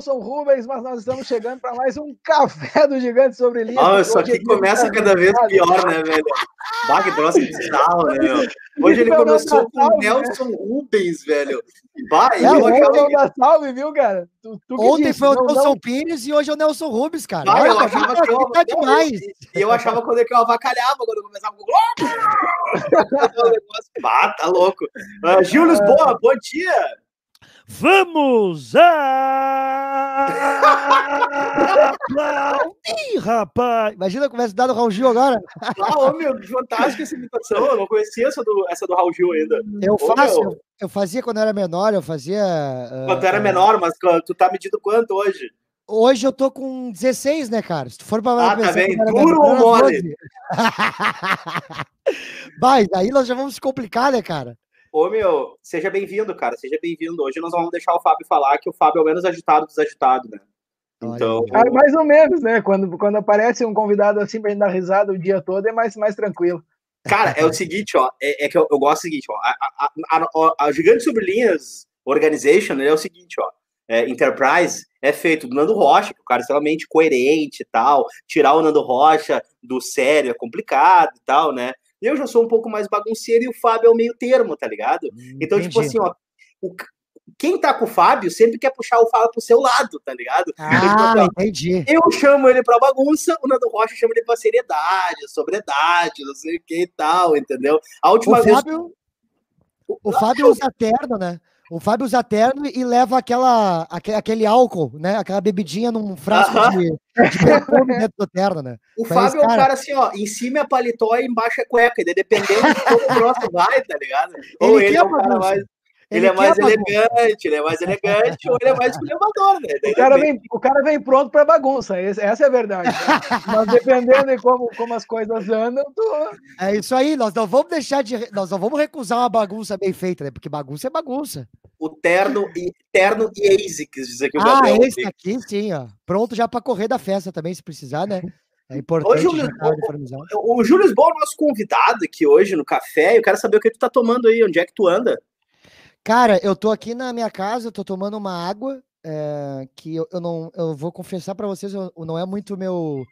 Nelson Rubens, mas nós estamos chegando para mais um café do Gigante sobre linha. Ah, isso aqui começa cada vez pior, né, velho? Bah, que troço bizarro, né, meu? Hoje ele começou com o Nelson Rubens, velho. Bah, é, eu achava... da salve, viu, cara? Tu, tu Ontem disse, foi o Nelson não... Pires e hoje é o Nelson Rubens, cara. Bah, eu achava que eu... Tá demais. E eu achava quando eu avacalhava, quando eu começava com... bah, tá louco. Uh, Gil Lisboa, bom dia. Vamos aplaudir, rapaz! Imagina a conversa dada do Raul Gil agora. Ah, meu, fantástica essa imitação. Eu não conhecia essa do, essa do Raul Gil ainda. Eu faço, eu, eu, fazia quando eu era menor, eu fazia. Uh, quando tu era menor, mas tu tá medindo quanto hoje? Hoje eu tô com 16, né, cara? Se tu for pra. Ah, tá bem. Duro ou mole? Mas aí nós já vamos se complicar, né, cara? Ô, meu, seja bem-vindo, cara. Seja bem-vindo. Hoje nós vamos deixar o Fábio falar que o Fábio é o menos agitado dos agitados, né? Então. Ah, mais ou menos, né? Quando, quando aparece um convidado assim pra gente dar risada o dia todo, é mais, mais tranquilo. Cara, é o seguinte, ó. É, é que eu, eu, gosto do seguinte, ó. A, a, a, a Gigante Sobre Linhas Organization é o seguinte, ó. É, Enterprise é feito do Nando Rocha, que o cara é extremamente coerente e tal. Tirar o Nando Rocha do sério é complicado e tal, né? Eu já sou um pouco mais bagunceiro e o Fábio é o meio termo, tá ligado? Então, Entendi. tipo assim, ó, o, quem tá com o Fábio sempre quer puxar o Fábio pro seu lado, tá ligado? Ah, então, tipo assim, entendi. Eu chamo ele pra bagunça, o Nando Rocha chama ele pra seriedade, sobriedade, não sei o que e tal, entendeu? A última o vez. Fábio, o, o Fábio usa terno, né? O Fábio usa terno e leva aquela, aquele álcool, né? Aquela bebidinha num frasco uh -huh. de, de perfume dentro do terno, né? O Fábio é um cara assim, ó, em cima é paletó e embaixo é cueca, e dependendo de como o próximo vai, tá ligado? Ou ele, ele é um cara mais... Ele, ele é mais elegante, ele é mais elegante ou ele é mais esculhambador, né? o, cara vem, o cara vem pronto para bagunça, essa é a verdade. Né? Mas dependendo de como, como as coisas andam, tô... É isso aí, nós não vamos deixar de. Nós não vamos recusar uma bagunça bem feita, né? Porque bagunça é bagunça. O terno e terno e ASICS, diz aqui o Ah, Gabriel. esse aqui sim, ó. Pronto já para correr da festa também, se precisar, né? É importante. Ô, Júlio, o, o, o Júlio Lisboa é o nosso convidado aqui hoje no café. Eu quero saber o que tu tá tomando aí, onde é que tu anda? Cara, eu tô aqui na minha casa, eu tô tomando uma água é, que eu, eu, não, eu vou confessar para vocês, eu, não é muito meu.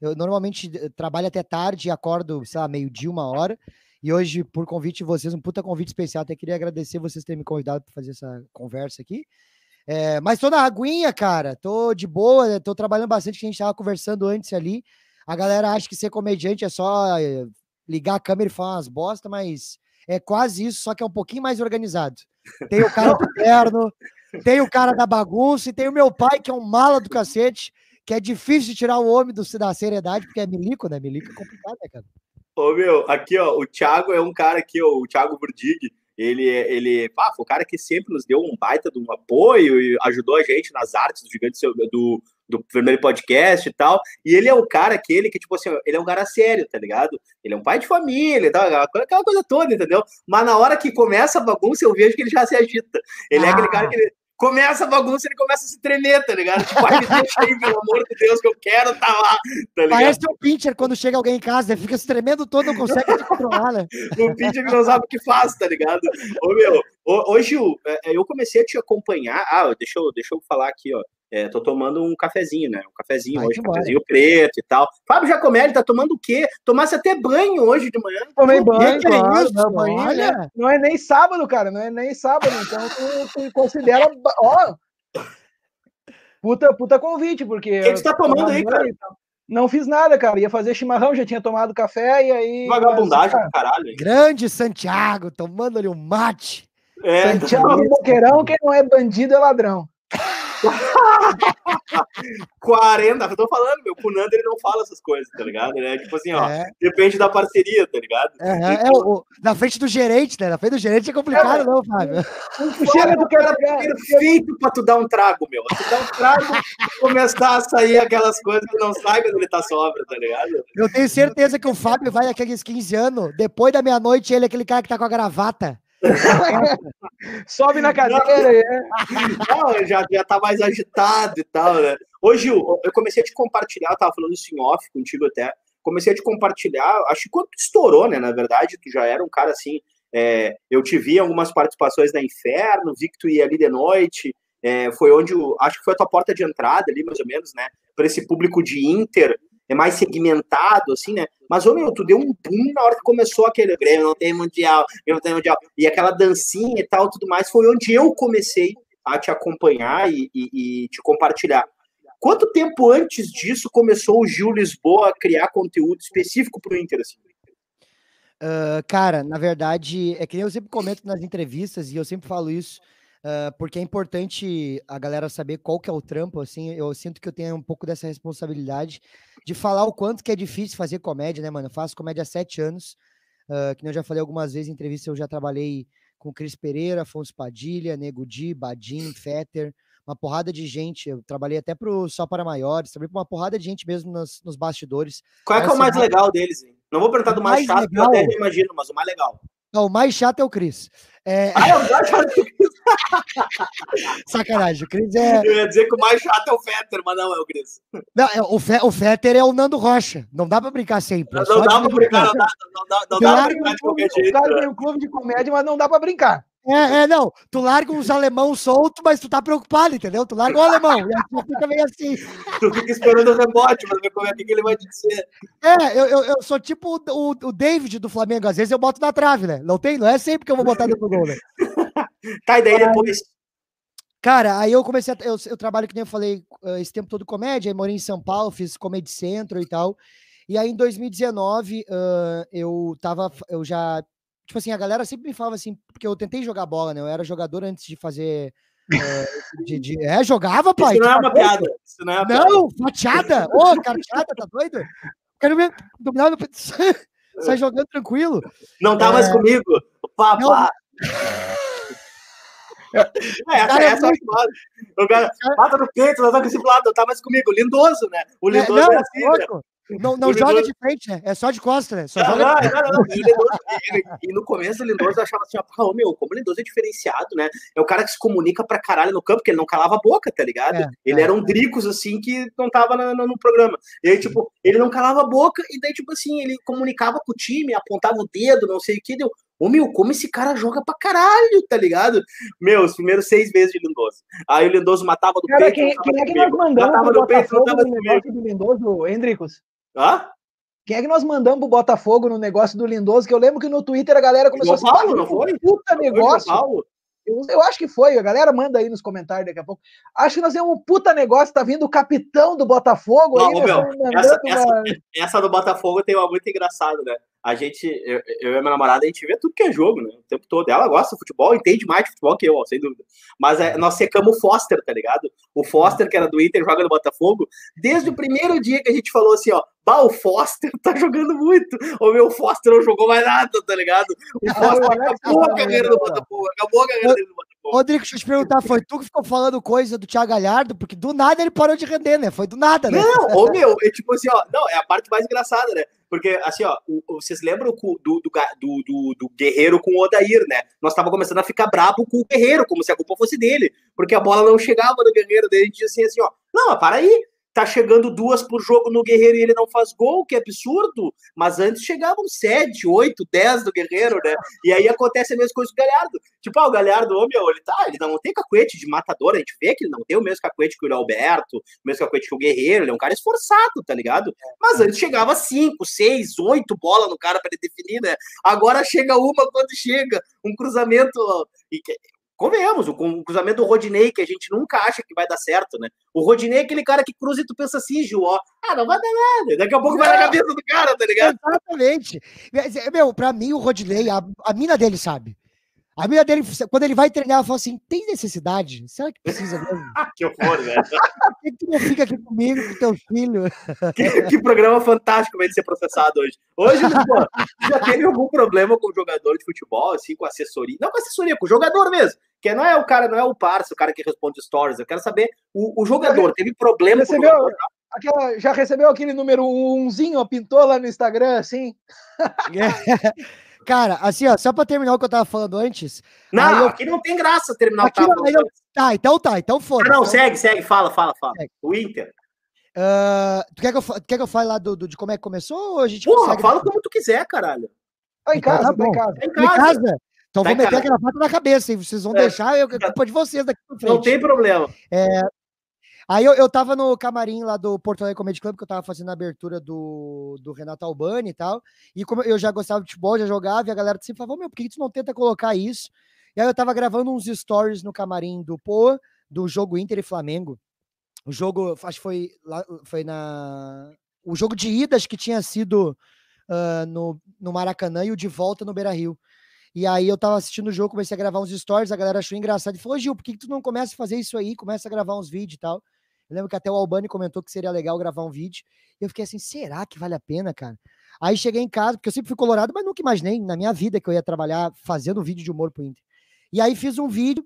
Eu normalmente eh, trabalho até tarde acordo, sei lá, meio-dia, uma hora. E hoje, por convite de vocês, um puta convite especial. Até queria agradecer vocês terem me convidado para fazer essa conversa aqui. É, mas tô na aguinha, cara. Tô de boa, tô trabalhando bastante, que a gente tava conversando antes ali. A galera acha que ser comediante é só ligar a câmera e falar umas bosta, mas é quase isso, só que é um pouquinho mais organizado. Tem o cara do terno, tem o cara da bagunça e tem o meu pai, que é um mala do cacete, que é difícil de tirar o homem do, da seriedade, porque é milico, né? Milico é complicado, né, cara? Ô, meu, aqui, ó, o Thiago é um cara aqui, ó, o Thiago Burdig, ele, ele pá, foi o cara que sempre nos deu um baita de um apoio e ajudou a gente nas artes do Gigante do, do Vermelho Podcast e tal. E ele é o cara aquele que, tipo assim, ele é um cara sério, tá ligado? Ele é um pai de família, tal, aquela coisa toda, entendeu? Mas na hora que começa a bagunça, eu vejo que ele já se agita. Ele ah. é aquele cara que ele, começa a bagunça, ele começa a se tremer, tá ligado? Tipo, ai, deixa aí, pelo amor de Deus, que eu quero tá lá, tá ligado? Parece o Pincher quando chega alguém em casa, ele fica se tremendo todo, não consegue se controlar, né? o Pincher que não sabe o que faz, tá ligado? Ô, meu, ô, ô Gil, é, é, eu comecei a te acompanhar, ah, deixa eu, deixa eu falar aqui, ó, é, tô tomando um cafezinho, né? Um cafezinho Ai, hoje, um cafezinho preto e tal. Fábio Giacomelli tá tomando o quê? Tomasse até banho hoje de manhã. Tomei banho, que claro, é isso? Não, banho, Olha. Não é nem sábado, cara, não é nem sábado, então tu, tu considera, ó, puta, puta convite, porque... O que, que você tá tomando aí, cara? Não fiz nada, cara. Ia fazer chimarrão, já tinha tomado café e aí. Vagabundagem do caralho. Hein? Grande Santiago, tomando ali um mate. É. Santiago Boqueirão, quem não é bandido é ladrão. 40, eu tô falando, meu, o Nando ele não fala essas coisas, tá ligado? É tipo assim, ó, é. depende da parceria, tá ligado? É, então, é o, na frente do gerente, né? Na frente do gerente é complicado, é, não, Fábio. Chega do cara perfeito pra tu dar um trago, meu. Tu dar um trago começar a sair aquelas coisas que não saem quando ele tá sobra, tá ligado? Eu tenho certeza que o Fábio vai aqueles 15 anos, depois da meia-noite, ele é aquele cara que tá com a gravata. Sobe na cadeira. É. Não, já, já tá mais agitado e tal, né? Ô, Gil, eu comecei a te compartilhar, eu tava falando isso em off contigo até. Comecei a te compartilhar, acho que quando tu estourou, né? Na verdade, tu já era um cara assim, É, eu te vi algumas participações na Inferno, vi que tu ia ali de noite, é, foi onde, o, acho que foi a tua porta de entrada ali, mais ou menos, né, para esse público de Inter, é mais segmentado, assim, né? Mas, ô meu, tu deu um boom na hora que começou aquele Grêmio não tem mundial, não tem mundial, e aquela dancinha e tal, tudo mais, foi onde eu comecei a te acompanhar e, e, e te compartilhar. Quanto tempo antes disso começou o Gil Lisboa a criar conteúdo específico para o Inter? Assim? Uh, cara, na verdade, é que eu sempre comento nas entrevistas e eu sempre falo isso, uh, porque é importante a galera saber qual que é o trampo, assim, eu sinto que eu tenho um pouco dessa responsabilidade de falar o quanto que é difícil fazer comédia, né, mano? Eu faço comédia há sete anos, uh, que eu já falei algumas vezes em entrevista, eu já trabalhei com Cris Pereira, Afonso Padilha, Nego Di, Badim, Fetter, uma porrada de gente. Eu trabalhei até pro Só para Maiores, trabalhei para uma porrada de gente mesmo nos, nos bastidores. Qual é que é o mais legal deles? Hein? Não vou perguntar do mais, mais chato, legal... eu até imagino, mas o mais legal. Não, o mais chato é o Cris. É... Ah, é o Sacanagem, o Cris é. Eu ia dizer que o mais chato é o Fetter, mas não é o Cris. Não, é, o, Fe... o Fetter é o Nando Rocha. Não dá pra brincar sempre. É não, não dá pra brincar, não dá, não dá, não dá pra brincar de qualquer jeito. O cara tem um clube de comédia, mas não dá pra brincar. É, é, não. Tu larga uns alemão solto, mas tu tá preocupado, entendeu? Tu larga o alemão. E aí tu fica meio assim. Tu fica esperando o rebote pra ver como é que ele vai dizer. É, eu, eu, eu sou tipo o, o, David do Flamengo. Às vezes eu boto na trave, né? Não tem, não é sempre que eu vou botar no gol, né? Tá, e daí depois. Cara, aí eu comecei a. Eu, eu trabalho, que nem eu falei, eh, esse tempo todo comédia, aí morei em São Paulo, fiz Comedy Centro e tal. E aí em 2019, uh, eu tava. Eu já tipo assim, a galera sempre me falava assim, porque eu tentei jogar bola, né? Eu era jogador antes de fazer. É, de, de, é, jogava, pai. Isso não é uma piada. Isso não é uma Não, fatiada. Ô, oh, cara, chata, tá doido? Quero ver dominar meu. Sai jogando tranquilo. Não tá é... mais comigo. Papá. É, essa, essa é O cara mata no peito, nós estamos esse lado, tá mais comigo. Lindoso, né? O é, lindoso é, não, é assim, né? Não, não joga de frente, né? É só de costa, né? Só não, joga não, não, não. E, Lindoso, e, no começo o Lindoso achava assim, ó, meu, como o Lindoso é diferenciado, né? É o cara que se comunica pra caralho no campo, porque ele não calava a boca, tá ligado? É, ele é, era um Dricos, assim, que não tava no, no, programa. E aí, tipo, ele não calava a boca, e daí, tipo assim, ele comunicava com o time, apontava o dedo, não sei o que, deu. Ô, meu, como esse cara joga pra caralho, tá ligado? Meu, os primeiros seis meses de Lindoso. Aí o Lindoso matava do cara, peito. Quem, quem é que nós mandamos matava do peito, no negócio do Lindoso, Hendricos? Hã? Quem é que nós mandamos pro Botafogo no negócio do Lindoso? Que eu lembro que no Twitter a galera começou a Paulo, não foi? Puta negócio. Eu, eu, acho que foi, a galera manda aí nos comentários daqui a pouco. Acho que nós temos um puta negócio, tá vindo o capitão do Botafogo não, aí. Meu, essa, essa, essa, do Botafogo tem uma muito engraçada, né? A gente, eu, eu e a minha namorada, a gente vê tudo que é jogo, né? O tempo todo. Ela gosta de futebol, entende mais de futebol que eu, sem dúvida. Mas é, nós secamos o Foster, tá ligado? O Foster, que era do Inter, joga no Botafogo. Desde o primeiro dia que a gente falou assim, ó, bah, o Foster tá jogando muito. O meu Foster não jogou mais nada, tá ligado? O Foster acabou a carreira do Botafogo, acabou a carreira dele do Botafogo. Rodrigo, deixa eu te perguntar, foi tu que ficou falando coisa do Thiago Galhardo? Porque do nada ele parou de render, né? Foi do nada, né? Não, ô meu, é tipo assim, ó, não, é a parte mais engraçada, né? Porque, assim, ó, vocês lembram do, do, do, do, Guerreiro com o Odair, né? Nós tava começando a ficar brabo com o Guerreiro, como se a culpa fosse dele, porque a bola não chegava no Guerreiro, daí a gente dizia assim, assim, ó, não, para aí, tá chegando duas por jogo no Guerreiro e ele não faz gol, que absurdo. Mas antes chegavam sete, oito, dez do Guerreiro, né? E aí acontece a mesma coisa com o Galhardo. Tipo, ah, o Galhardo, ô meu, ele tá, ele não tem cacuete de matador, a gente vê que ele não tem o mesmo cacuete que o Alberto, o mesmo cacuete que o Guerreiro, ele é um cara esforçado, tá ligado? Mas antes chegava cinco, seis, oito bola no cara para ele definir, né? Agora chega uma quando chega, um cruzamento. Convenhamos, o cruzamento do Rodinei, que a gente nunca acha que vai dar certo, né? O Rodinei é aquele cara que cruza e tu pensa assim, Gil, ó, ah, não vai dar nada. Daqui a pouco vai na cabeça do cara, tá ligado? Exatamente. Meu, pra mim, o Rodinei, a, a mina dele sabe. A mina dele, quando ele vai treinar, ela fala assim: tem necessidade? Será que precisa mesmo? que horror, velho. Por que tu não fica aqui comigo, com teu filho? Que, que programa fantástico vai ser processado hoje. Hoje, pô, já teve algum problema com o jogador de futebol, assim, com assessoria? Não com assessoria, com o jogador mesmo. Que não é o cara, não é o parceiro, o cara que responde stories. Eu quero saber, o, o jogador teve problema recebeu, com o jogador? Aquela, já recebeu aquele número umzinho, pintou lá no Instagram, assim? Cara, assim, ó, só pra terminar o que eu tava falando antes. Não, eu... aqui não tem graça terminar aqui o que eu... Tá, então tá, então foda. Ah, não, então... segue, segue, fala, fala, fala. Segue. O Inter. Uh, tu, quer que eu, quer que eu fale lá do, do, de como é que começou? Ou a gente Porra, fala como tu quiser, caralho. Tá em então casa, então, tá, tá, em casa. Tá em casa. casa. Então tá vou meter aquela faca na cabeça, e vocês vão é. deixar, eu, é culpa de vocês daqui pra frente. Não tem problema. É, Aí eu, eu tava no camarim lá do Porto Alegre Comedy Club, que eu tava fazendo a abertura do, do Renato Albani e tal. E como eu já gostava de futebol, já jogava, e a galera sempre falava, meu, por que tu não tenta colocar isso? E aí eu tava gravando uns stories no camarim do Poa, do jogo Inter e Flamengo. O jogo, acho que foi, lá, foi na. O jogo de ida, acho que tinha sido uh, no, no Maracanã e o de volta no Beira Rio. E aí eu tava assistindo o jogo, comecei a gravar uns stories, a galera achou engraçado e falou: Gil, por que, que tu não começa a fazer isso aí? Começa a gravar uns vídeos e tal. Eu lembro que até o Albani comentou que seria legal gravar um vídeo. E eu fiquei assim, será que vale a pena, cara? Aí cheguei em casa, porque eu sempre fui colorado, mas nunca imaginei na minha vida que eu ia trabalhar fazendo vídeo de humor pro Inter. E aí fiz um vídeo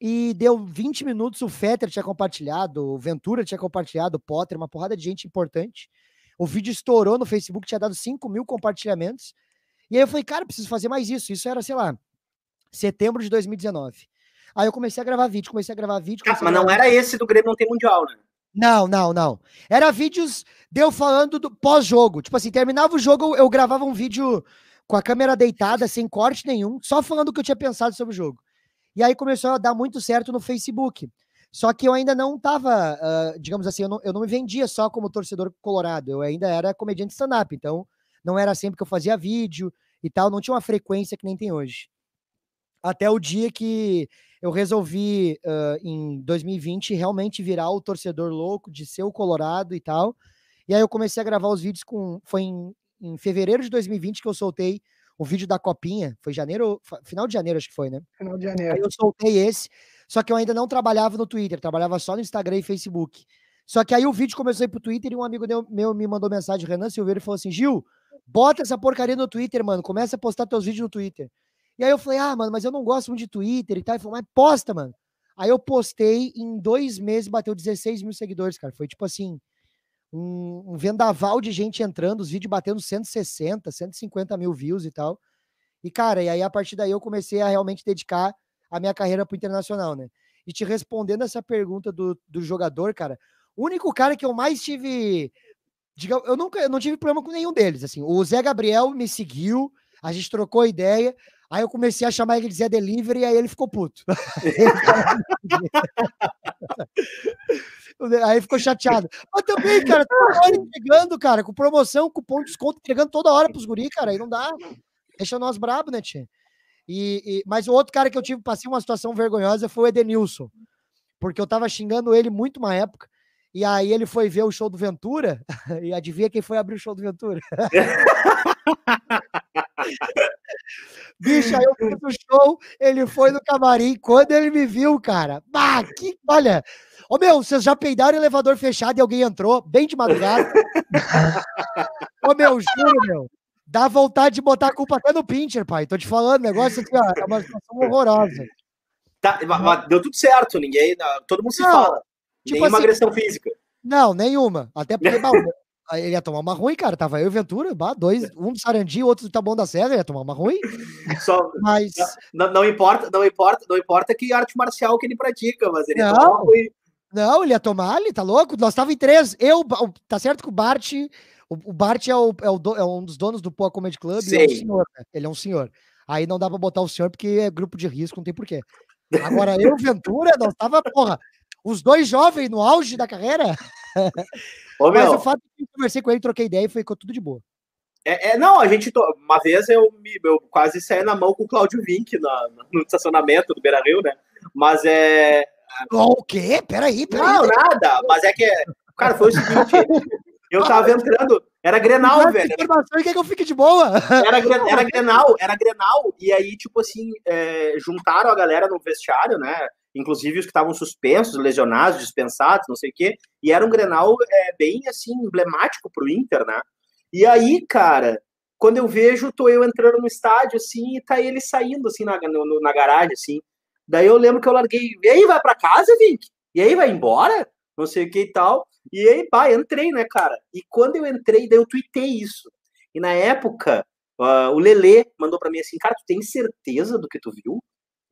e deu 20 minutos, o Fetter tinha compartilhado, o Ventura tinha compartilhado, o Potter, uma porrada de gente importante. O vídeo estourou no Facebook, tinha dado 5 mil compartilhamentos. E aí eu falei, cara, preciso fazer mais isso. Isso era, sei lá, setembro de 2019. Aí eu comecei a gravar vídeo, comecei a gravar vídeo. Ah, mas não era esse do Grêmio não tem mundial, né? Não, não, não. Era vídeos deu falando do pós-jogo. Tipo assim, terminava o jogo, eu gravava um vídeo com a câmera deitada, sem corte nenhum, só falando o que eu tinha pensado sobre o jogo. E aí começou a dar muito certo no Facebook. Só que eu ainda não tava, uh, digamos assim, eu não, eu não me vendia só como torcedor colorado, eu ainda era comediante stand-up, então não era sempre que eu fazia vídeo e tal, não tinha uma frequência que nem tem hoje. Até o dia que eu resolvi, uh, em 2020, realmente virar o torcedor louco de ser o Colorado e tal. E aí eu comecei a gravar os vídeos com. Foi em, em fevereiro de 2020 que eu soltei o vídeo da Copinha. Foi janeiro, final de janeiro, acho que foi, né? Final de janeiro. Aí eu soltei esse, só que eu ainda não trabalhava no Twitter, trabalhava só no Instagram e Facebook. Só que aí o vídeo começou a ir pro Twitter e um amigo meu me mandou mensagem, Renan Silveira, e falou assim: Gil, bota essa porcaria no Twitter, mano. Começa a postar teus vídeos no Twitter. E aí eu falei, ah, mano, mas eu não gosto muito de Twitter e tal. Ele falou, mas posta, mano. Aí eu postei, em dois meses bateu 16 mil seguidores, cara. Foi tipo assim, um, um vendaval de gente entrando, os vídeos batendo 160, 150 mil views e tal. E, cara, e aí a partir daí eu comecei a realmente dedicar a minha carreira pro internacional, né? E te respondendo essa pergunta do, do jogador, cara, o único cara que eu mais tive. Diga, eu nunca eu não tive problema com nenhum deles. Assim, o Zé Gabriel me seguiu, a gente trocou ideia. Aí eu comecei a chamar ele de Zé Delivery e aí ele ficou puto. aí ficou chateado. Mas também, cara, toda hora entregando, cara, com promoção, cupom de desconto, entregando toda hora pros guri, cara, aí não dá. Deixa nós brabo, né, tia? E, e, mas o outro cara que eu tive, passei uma situação vergonhosa foi o Edenilson. Porque eu tava xingando ele muito uma época. E aí ele foi ver o show do Ventura. E adivinha quem foi abrir o show do Ventura? Bicho, aí eu fui pro show, ele foi no camarim. Quando ele me viu, cara, bah, que, olha, ô meu, vocês já peidaram o elevador fechado e alguém entrou, bem de madrugada. ô meu, juro, meu, dá vontade de botar a culpa até no Pincher, pai. Tô te falando, negócio aqui, ó, é uma situação horrorosa. Tá, mas deu tudo certo, ninguém, todo mundo se não, fala. Tipo Nenhuma assim, agressão física. Não, nenhuma. Até porque, ele ia tomar uma ruim, cara. Tava eu e Ventura, bah, dois, um do Sarandi, outro do Taboão da Serra, ia tomar uma ruim. Só, mas não, não, importa, não importa, não importa que arte marcial que ele pratica, mas ele não, toma ruim. Não, ele ia tomar, ele tá louco? Nós tava em três. Eu, tá certo que o Bart, o, o Bart é, o, é, o, é um dos donos do Poa Comedy Club, é um senhor, né? ele é um senhor. Aí não dá pra botar o senhor porque é grupo de risco, não tem porquê. Agora eu, Ventura, nós tava, porra, os dois jovens no auge da carreira. Ô, Mas o fato de que eu conversei com ele, troquei ideia e ficou tudo de boa. É, é, não, a gente. Uma vez eu, me, eu quase saí na mão com o Claudio Vink na, no estacionamento do Beira Rio, né? Mas é. O quê? Peraí, peraí. Não, nada. Mas é que. Cara, foi o seguinte. eu tava entrando. Era Grenal, velho. Informação quer que eu fique de boa. Era, era Grenal, era Grenal. E aí, tipo assim, é, juntaram a galera no vestiário, né? Inclusive os que estavam suspensos, lesionados, dispensados, não sei o quê, e era um Grenal é, bem, assim, emblemático pro Inter, né? E aí, cara, quando eu vejo, tô eu entrando no estádio, assim, e tá ele saindo, assim, na, no, na garagem, assim, daí eu lembro que eu larguei, e aí, vai para casa, Vink? E aí, vai embora? Não sei o que e tal, e aí, pá, entrei, né, cara? E quando eu entrei, daí eu tuitei isso, e na época, uh, o Lelê mandou para mim assim, cara, tu tem certeza do que tu viu?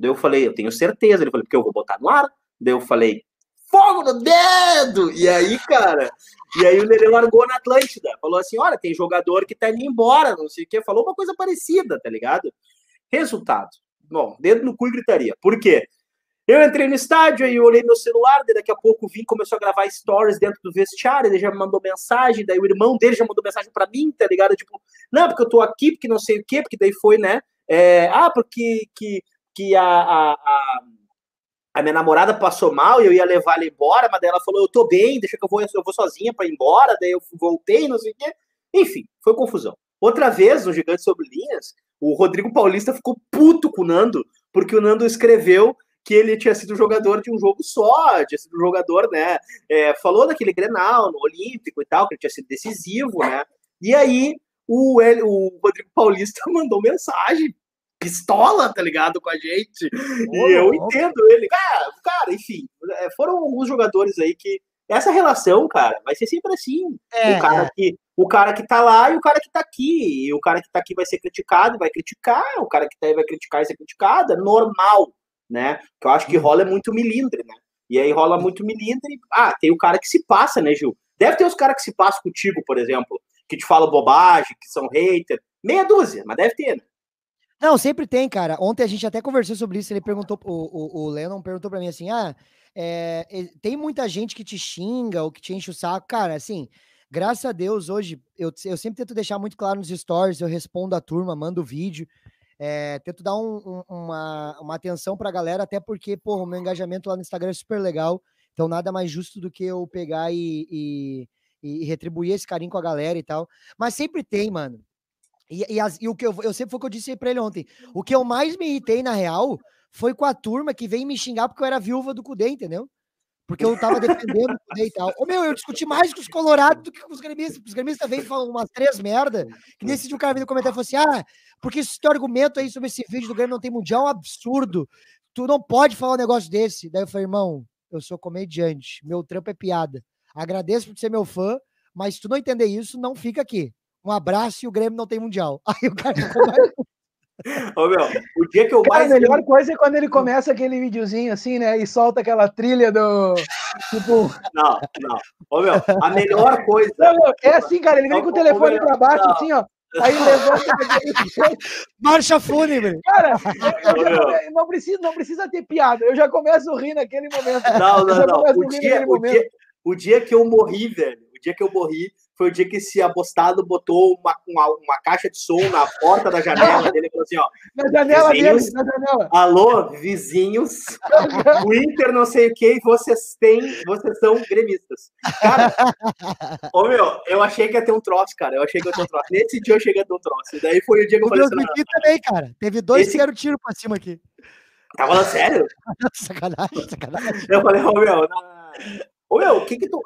Daí eu falei, eu tenho certeza. Ele falou, porque eu vou botar no ar. Daí eu falei, fogo no dedo! E aí, cara, E aí o Lele largou na Atlântida. Falou assim: olha, tem jogador que tá indo embora, não sei o quê. Falou uma coisa parecida, tá ligado? Resultado. Bom, dedo no cu e gritaria. Por quê? Eu entrei no estádio, eu olhei meu celular, daí daqui a pouco vim, começou a gravar stories dentro do vestiário, ele já me mandou mensagem, daí o irmão dele já mandou mensagem para mim, tá ligado? Tipo, não, porque eu tô aqui, porque não sei o quê, porque daí foi, né? É, ah, porque que, que a, a, a, a, minha namorada passou mal e eu ia levar ela embora, mas ela falou, eu tô bem, deixa que eu vou, eu vou sozinha para ir embora, daí eu voltei, não sei o quê. Enfim, foi confusão. Outra vez, no Gigante Sobre Linhas, o Rodrigo Paulista ficou puto com o Nando, porque o Nando escreveu que ele tinha sido jogador de um jogo só, tinha sido jogador, né? É, falou daquele Grenal no Olímpico e tal, que ele tinha sido decisivo, né? E aí o, o Rodrigo Paulista mandou mensagem, pistola, tá ligado, com a gente. e eu entendo ele. Cara, cara, enfim, é, foram alguns jogadores aí que. Essa relação, cara, vai ser sempre assim. É, o, cara é. que, o cara que tá lá e o cara que tá aqui. E o cara que tá aqui vai ser criticado, vai criticar. O cara que tá aí vai criticar e ser criticado. É normal né? Que eu acho que uhum. rola muito milindre, né? E aí rola muito milindre. Ah, tem o cara que se passa, né, Gil? Deve ter os caras que se passam contigo, por exemplo, que te falam bobagem, que são hater. Meia dúzia, mas deve ter, né? Não, sempre tem, cara. Ontem a gente até conversou sobre isso. Ele perguntou, o, o, o Lennon perguntou para mim assim: ah, é, tem muita gente que te xinga ou que te enche o saco. Cara, assim, graças a Deus, hoje, eu, eu sempre tento deixar muito claro nos stories, eu respondo a turma, mando vídeo. É, tento dar um, um, uma, uma atenção para a galera, até porque, pô, o meu engajamento lá no Instagram é super legal. Então, nada mais justo do que eu pegar e, e, e retribuir esse carinho com a galera e tal. Mas sempre tem, mano. E, e, as, e o que eu, eu sempre foi o que eu disse para ele ontem. O que eu mais me irritei, na real, foi com a turma que veio me xingar porque eu era viúva do Cudê, entendeu? Porque eu tava defendendo o Cudê e tal. Ô, meu, eu discuti mais com os colorados do que com os gremistas. Os gremistas vêm falam umas três merda, que nesse dia o cara veio comentar e falou assim: ah, porque esse teu argumento aí sobre esse vídeo do Grêmio não tem mundial é um absurdo. Tu não pode falar um negócio desse. Daí eu falei, irmão, eu sou comediante, meu trampo é piada. Agradeço por ser meu fã, mas se tu não entender isso, não fica aqui. Um abraço e o Grêmio não tem mundial. Aí o cara ficou mais. Ô, meu, o dia que eu Cara, mais. A melhor coisa é quando ele começa aquele videozinho assim, né? E solta aquela trilha do. Tipo. Não, não. Ô, meu, a melhor coisa. Não, meu, é assim, cara, ele vem com o telefone pra baixo, não. assim, ó. Aí levanta. Marcha fúnebre. Cara, eu, eu não, precisa, não precisa ter piada. Eu já começo a rir naquele momento. Não, não, não. O dia, o, dia, o dia que eu morri, velho, o dia que eu morri, foi o dia que esse abostado botou uma, uma, uma caixa de som na porta da janela dele e falou assim: ó. Na janela vizinhos, dele, na janela. Alô, vizinhos, o Inter não sei o que, vocês têm, vocês são gremistas. Cara, ô meu, eu achei que ia ter um troço, cara. Eu achei que ia ter um troço. Nesse dia eu cheguei a ter um troço. E daí foi o dia que eu falei assim. também, cara. Teve dois esse... que deram tiro pra cima aqui. Tá falando sério? sacanagem, sacanagem. Eu falei, ô meu, Ô meu, o que que tu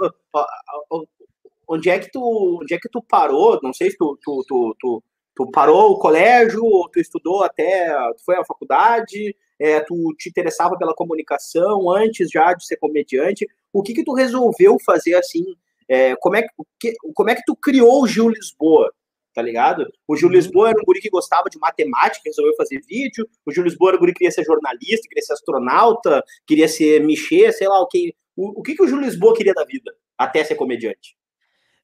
onde é que tu, onde é que tu parou? Não sei se tu, tu, tu, tu, tu parou o colégio, ou tu estudou até, tu foi à faculdade, é, tu te interessava pela comunicação antes já de ser comediante. O que que tu resolveu fazer assim? É, como, é que, como é que tu criou o Gil Lisboa? Tá ligado? O Gil uhum. Lisboa era um guri que gostava de matemática, resolveu fazer vídeo. O Gil Lisboa era um guri que queria ser jornalista, queria ser astronauta, queria ser mexer, sei lá o que. O, o que, que o Gil Lisboa queria da vida até ser comediante?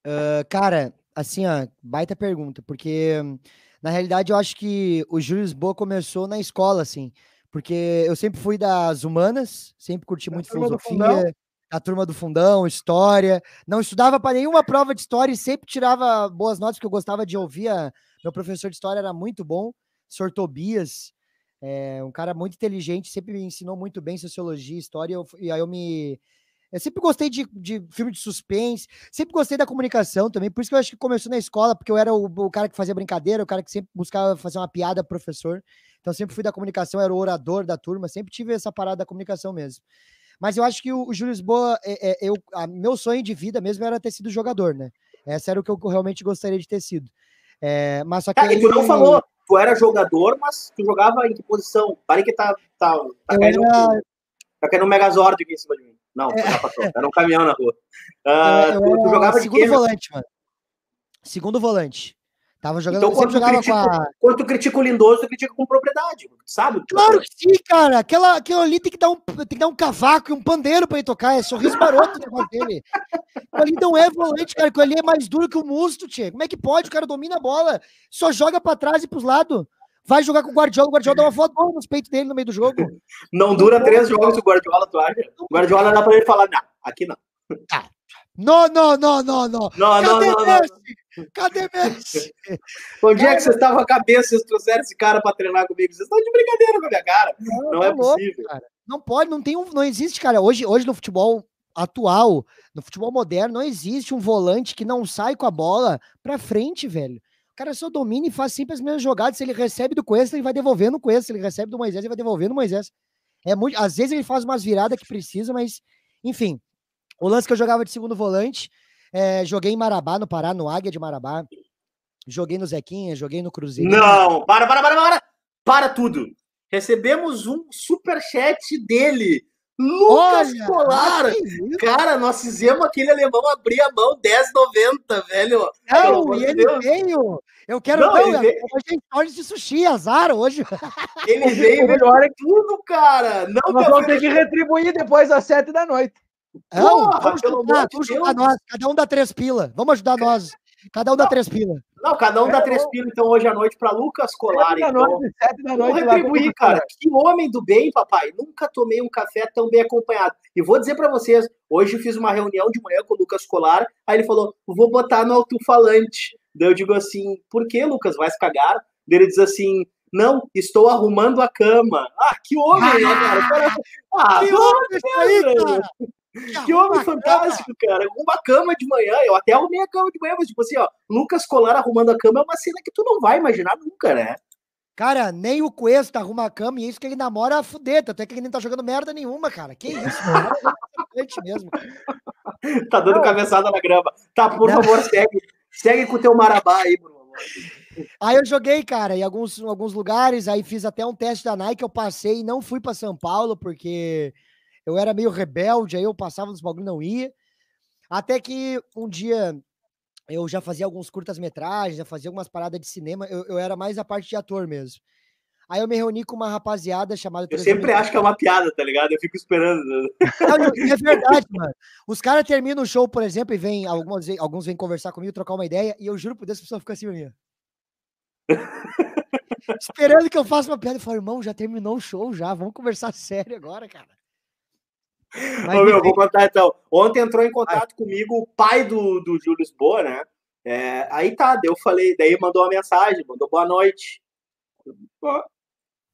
Uh, cara, assim, ó, baita pergunta, porque na realidade eu acho que o Júlio Lisboa começou na escola, assim, porque eu sempre fui das humanas, sempre curti muito filosofia, a turma do fundão, história, não estudava para nenhuma prova de história e sempre tirava boas notas, porque eu gostava de ouvir, a... meu professor de história era muito bom, Sr. Tobias, é, um cara muito inteligente, sempre me ensinou muito bem sociologia, história, eu, e aí eu me eu sempre gostei de, de filme de suspense, sempre gostei da comunicação também, por isso que eu acho que começou na escola, porque eu era o, o cara que fazia brincadeira, o cara que sempre buscava fazer uma piada pro professor. Então sempre fui da comunicação, era o orador da turma, sempre tive essa parada da comunicação mesmo. Mas eu acho que o, o Júlio Lisboa, é, é, eu, a, meu sonho de vida mesmo era ter sido jogador, né? Essa era o que eu realmente gostaria de ter sido. É, mas só que. Ah, ele... tu não falou, tu era jogador, mas tu jogava em que posição? Parei que tá, tá, tá, caindo, era... tá caindo um Megazord aqui em cima de mim. Não, é. era um caminhão na rua. Uh, tu, tu, jogava segundo de quê? volante, mano. Segundo volante. Tava jogando, então, quando, jogava critico, com a... quando tu critica o lindoso, tu critica com propriedade, sabe? Claro que sim, cara. Aquela, aquilo ali tem que, dar um, tem que dar um cavaco e um pandeiro pra ele tocar. É sorriso maroto o negócio dele. Aquilo ali não é volante, cara. Aquilo ali é mais duro que o musto, tchê. Como é que pode? O cara domina a bola, só joga pra trás e pros lados. Vai jogar com o Guardiola, o Guardiola dá uma foto nos peitos dele no meio do jogo. Não dura três jogos o Guardiola, tu acha? O Guardiola dá pra ele falar, não, aqui não. Ah, não, não, não, não, não. Não, não, não, não. Cadê Messi? Onde é que vocês estavam a cabeça? Vocês trouxeram esse cara para treinar comigo? Vocês estão de brincadeira com a minha cara. Não, não é tá possível. Cara. Não pode, não tem um, não existe, cara. Hoje, hoje no futebol atual, no futebol moderno, não existe um volante que não sai com a bola para frente, velho. Cara só domina e faz sempre as mesmas jogadas. Se ele recebe do Cuesta, ele vai devolvendo o Cuesta. Se ele recebe do Moisés, ele vai devolvendo o Moisés. É muito, às vezes ele faz umas viradas que precisa, mas enfim. O lance que eu jogava de segundo volante, é, joguei em Marabá, no Pará, no Águia de Marabá. Joguei no Zequinha, joguei no Cruzeiro. Não, para, para, para, para! Para tudo! Recebemos um super chat dele. Lucas Olha, Colar! Cara, nós fizemos aquele alemão abrir a mão 10,90, velho. Não, e ele Deus. veio. Eu quero. Não, não veio... hoje a gente de sushi, azar hoje. Ele veio, melhor é tudo, cara. Não, nós vamos ter que retribuir depois às sete da noite. Não, Porra, vamos ajudar, vamos ajudar nós. Cada um dá três pila. Vamos ajudar nós. Cada um dá três pila. Não, cada um dá três pila, então, hoje à noite para Lucas Colar. Sete da então. noite, sete da noite. Vou retribuir, cara. Que homem do bem, papai. Nunca tomei um café tão bem acompanhado. E vou dizer para vocês, hoje eu fiz uma reunião de manhã com o Lucas Colar, aí ele falou, vou botar no alto-falante. Daí eu digo assim, por que, Lucas? Vai se cagar? Daí ele diz assim, não, estou arrumando a cama. Ah, que homem, ah, né, cara? Ah, que homem, aí, cara. Que homem fantástico, cara. Uma cama de manhã. Eu até arrumei a cama de manhã, mas tipo assim, ó, Lucas Colar arrumando a cama é uma cena que tu não vai imaginar nunca, né? Cara, nem o Cuesta arruma a cama e isso que ele namora a fudeta. Até que ele nem tá jogando merda nenhuma, cara. Que isso, mano. É mesmo. Tá dando não. cabeçada na grama. Tá, por não. favor, segue. Segue com o teu marabá aí, favor. Aí eu joguei, cara, em alguns, alguns lugares. Aí fiz até um teste da Nike. Eu passei e não fui para São Paulo, porque eu era meio rebelde, aí eu passava nos bagulho não ia. Até que um dia eu já fazia alguns curtas-metragens, já fazia algumas paradas de cinema, eu, eu, era mais a parte de ator mesmo. Aí eu me reuni com uma rapaziada chamada. Eu sempre acho que é uma piada, tá ligado? Eu fico esperando. É verdade, mano. Os caras terminam o show, por exemplo, e vêm, alguns, alguns vêm conversar comigo, trocar uma ideia, e eu juro por Deus, a pessoa fica assim, minha. Esperando que eu faça uma piada. Eu falo, irmão, já terminou o show, já. Vamos conversar sério agora, cara. Ô, meu, vou contar então. Ontem entrou em contato comigo o pai do, do Júlio Lisboa, né? É, aí tá, eu falei, daí mandou uma mensagem, mandou boa noite. Boa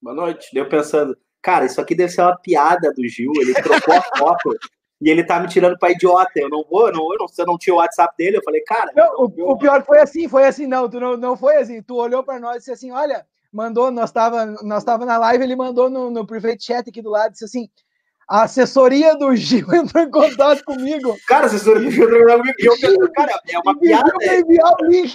noite. Deu pensando, cara, isso aqui deve ser uma piada do Gil, ele trocou a foto e ele tá me tirando pra idiota. Eu não vou, eu não, eu não, eu não tinha o WhatsApp dele. Eu falei, cara. Não, o, o, pior foi assim, foi assim, não, tu não, não foi assim. Tu olhou pra nós e disse assim: olha, mandou, nós tava, nós tava na live, ele mandou no, no private chat aqui do lado, disse assim: a assessoria do Gil entrou em contato comigo. Cara, a assessoria do Gil entrou em contato comigo. Eu penso, cara, é uma piada. Né? enviar o link.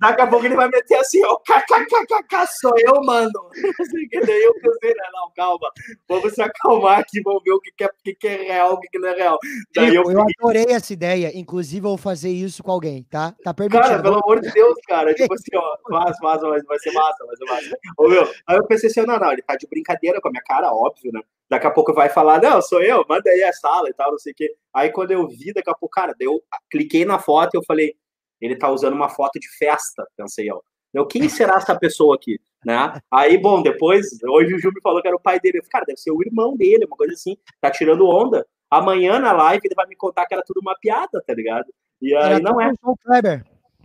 Daqui a pouco ele vai meter assim, ó, kkkk, sou eu, mano. Daí eu pensei, né, não, calma, vamos se acalmar aqui, vamos ver o que, é, o que é real, o que não é real. Daí eu, eu adorei essa ideia, inclusive eu vou fazer isso com alguém, tá? Tá permitido. Cara, pelo amor de Deus, cara, tipo assim, ó, faz, faz, vai ser massa, vai ser massa. Ô, meu, aí eu pensei assim, não, não, ele tá de brincadeira com a minha cara, óbvio, né? Daqui a pouco vai falar, não, sou eu, manda aí a sala e tal, não sei o quê. Aí quando eu vi, daqui a pouco, cara, eu cliquei na foto e eu falei, ele tá usando uma foto de festa, pensei eu. Eu, quem será essa pessoa aqui? Né? Aí, bom, depois, hoje o Ju me falou que era o pai dele. Eu falei, cara, deve ser o irmão dele, uma coisa assim, tá tirando onda. Amanhã na live ele vai me contar que era tudo uma piada, tá ligado? E aí era não é.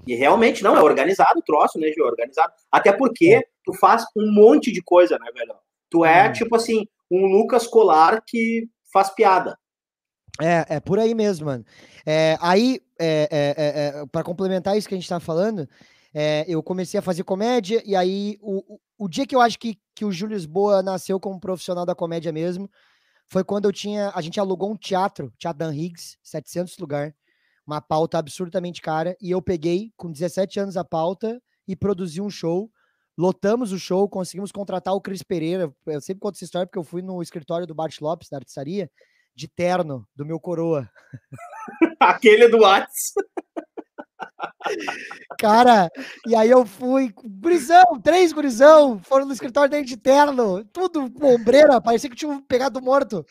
E realmente não, é organizado o troço, né, Gil? Organizado. Até porque é. tu faz um monte de coisa, né, velho? Tu é, hum. tipo assim, um Lucas Colar que faz piada. É, é por aí mesmo, mano. É, aí, é, é, é, é para complementar isso que a gente tá falando, é, eu comecei a fazer comédia, e aí o, o, o, dia que eu acho que, que o Júlio Lisboa nasceu como profissional da comédia mesmo, foi quando eu tinha, a gente alugou um teatro, Teatro Dan Higgs, 700 lugar, uma pauta absurdamente cara, e eu peguei com 17 anos a pauta e produzi um show Lotamos o show, conseguimos contratar o Cris Pereira. Eu sempre conto essa história porque eu fui no escritório do Bart Lopes, da artistaria, de terno, do meu coroa. Aquele do Whats. Cara, e aí eu fui, gurizão, três gurizão, foram no escritório dentro de terno, tudo ombreira, parecia que tinham pegado morto.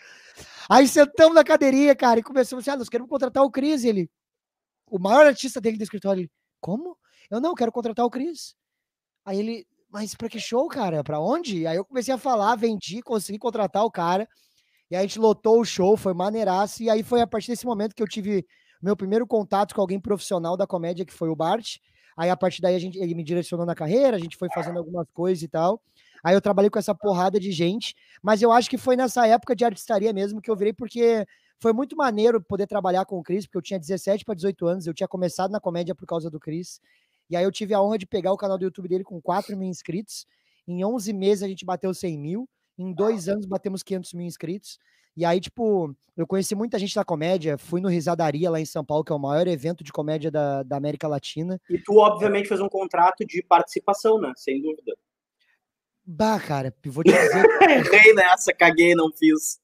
Aí sentamos na cadeirinha, cara, e começamos assim, ah, nós queremos contratar o Cris, ele, o maior artista dele do escritório, ele, como? Eu não, quero contratar o Cris. Aí ele, mas pra que show, cara? Pra onde? Aí eu comecei a falar, vendi, consegui contratar o cara, e aí a gente lotou o show, foi maneiraço, e aí foi a partir desse momento que eu tive meu primeiro contato com alguém profissional da comédia, que foi o Bart. Aí a partir daí a gente, ele me direcionou na carreira, a gente foi fazendo algumas coisas e tal. Aí eu trabalhei com essa porrada de gente, mas eu acho que foi nessa época de artistaria mesmo que eu virei, porque foi muito maneiro poder trabalhar com o Cris, porque eu tinha 17 para 18 anos, eu tinha começado na comédia por causa do Cris. E aí eu tive a honra de pegar o canal do YouTube dele com 4 mil inscritos. Em 11 meses a gente bateu 100 mil. Em dois anos batemos 500 mil inscritos. E aí, tipo, eu conheci muita gente da comédia, fui no Risadaria lá em São Paulo, que é o maior evento de comédia da, da América Latina. E tu, obviamente, fez um contrato de participação, né? Sem dúvida. Bah, cara, vou te dizer. Errei nessa, caguei, não fiz.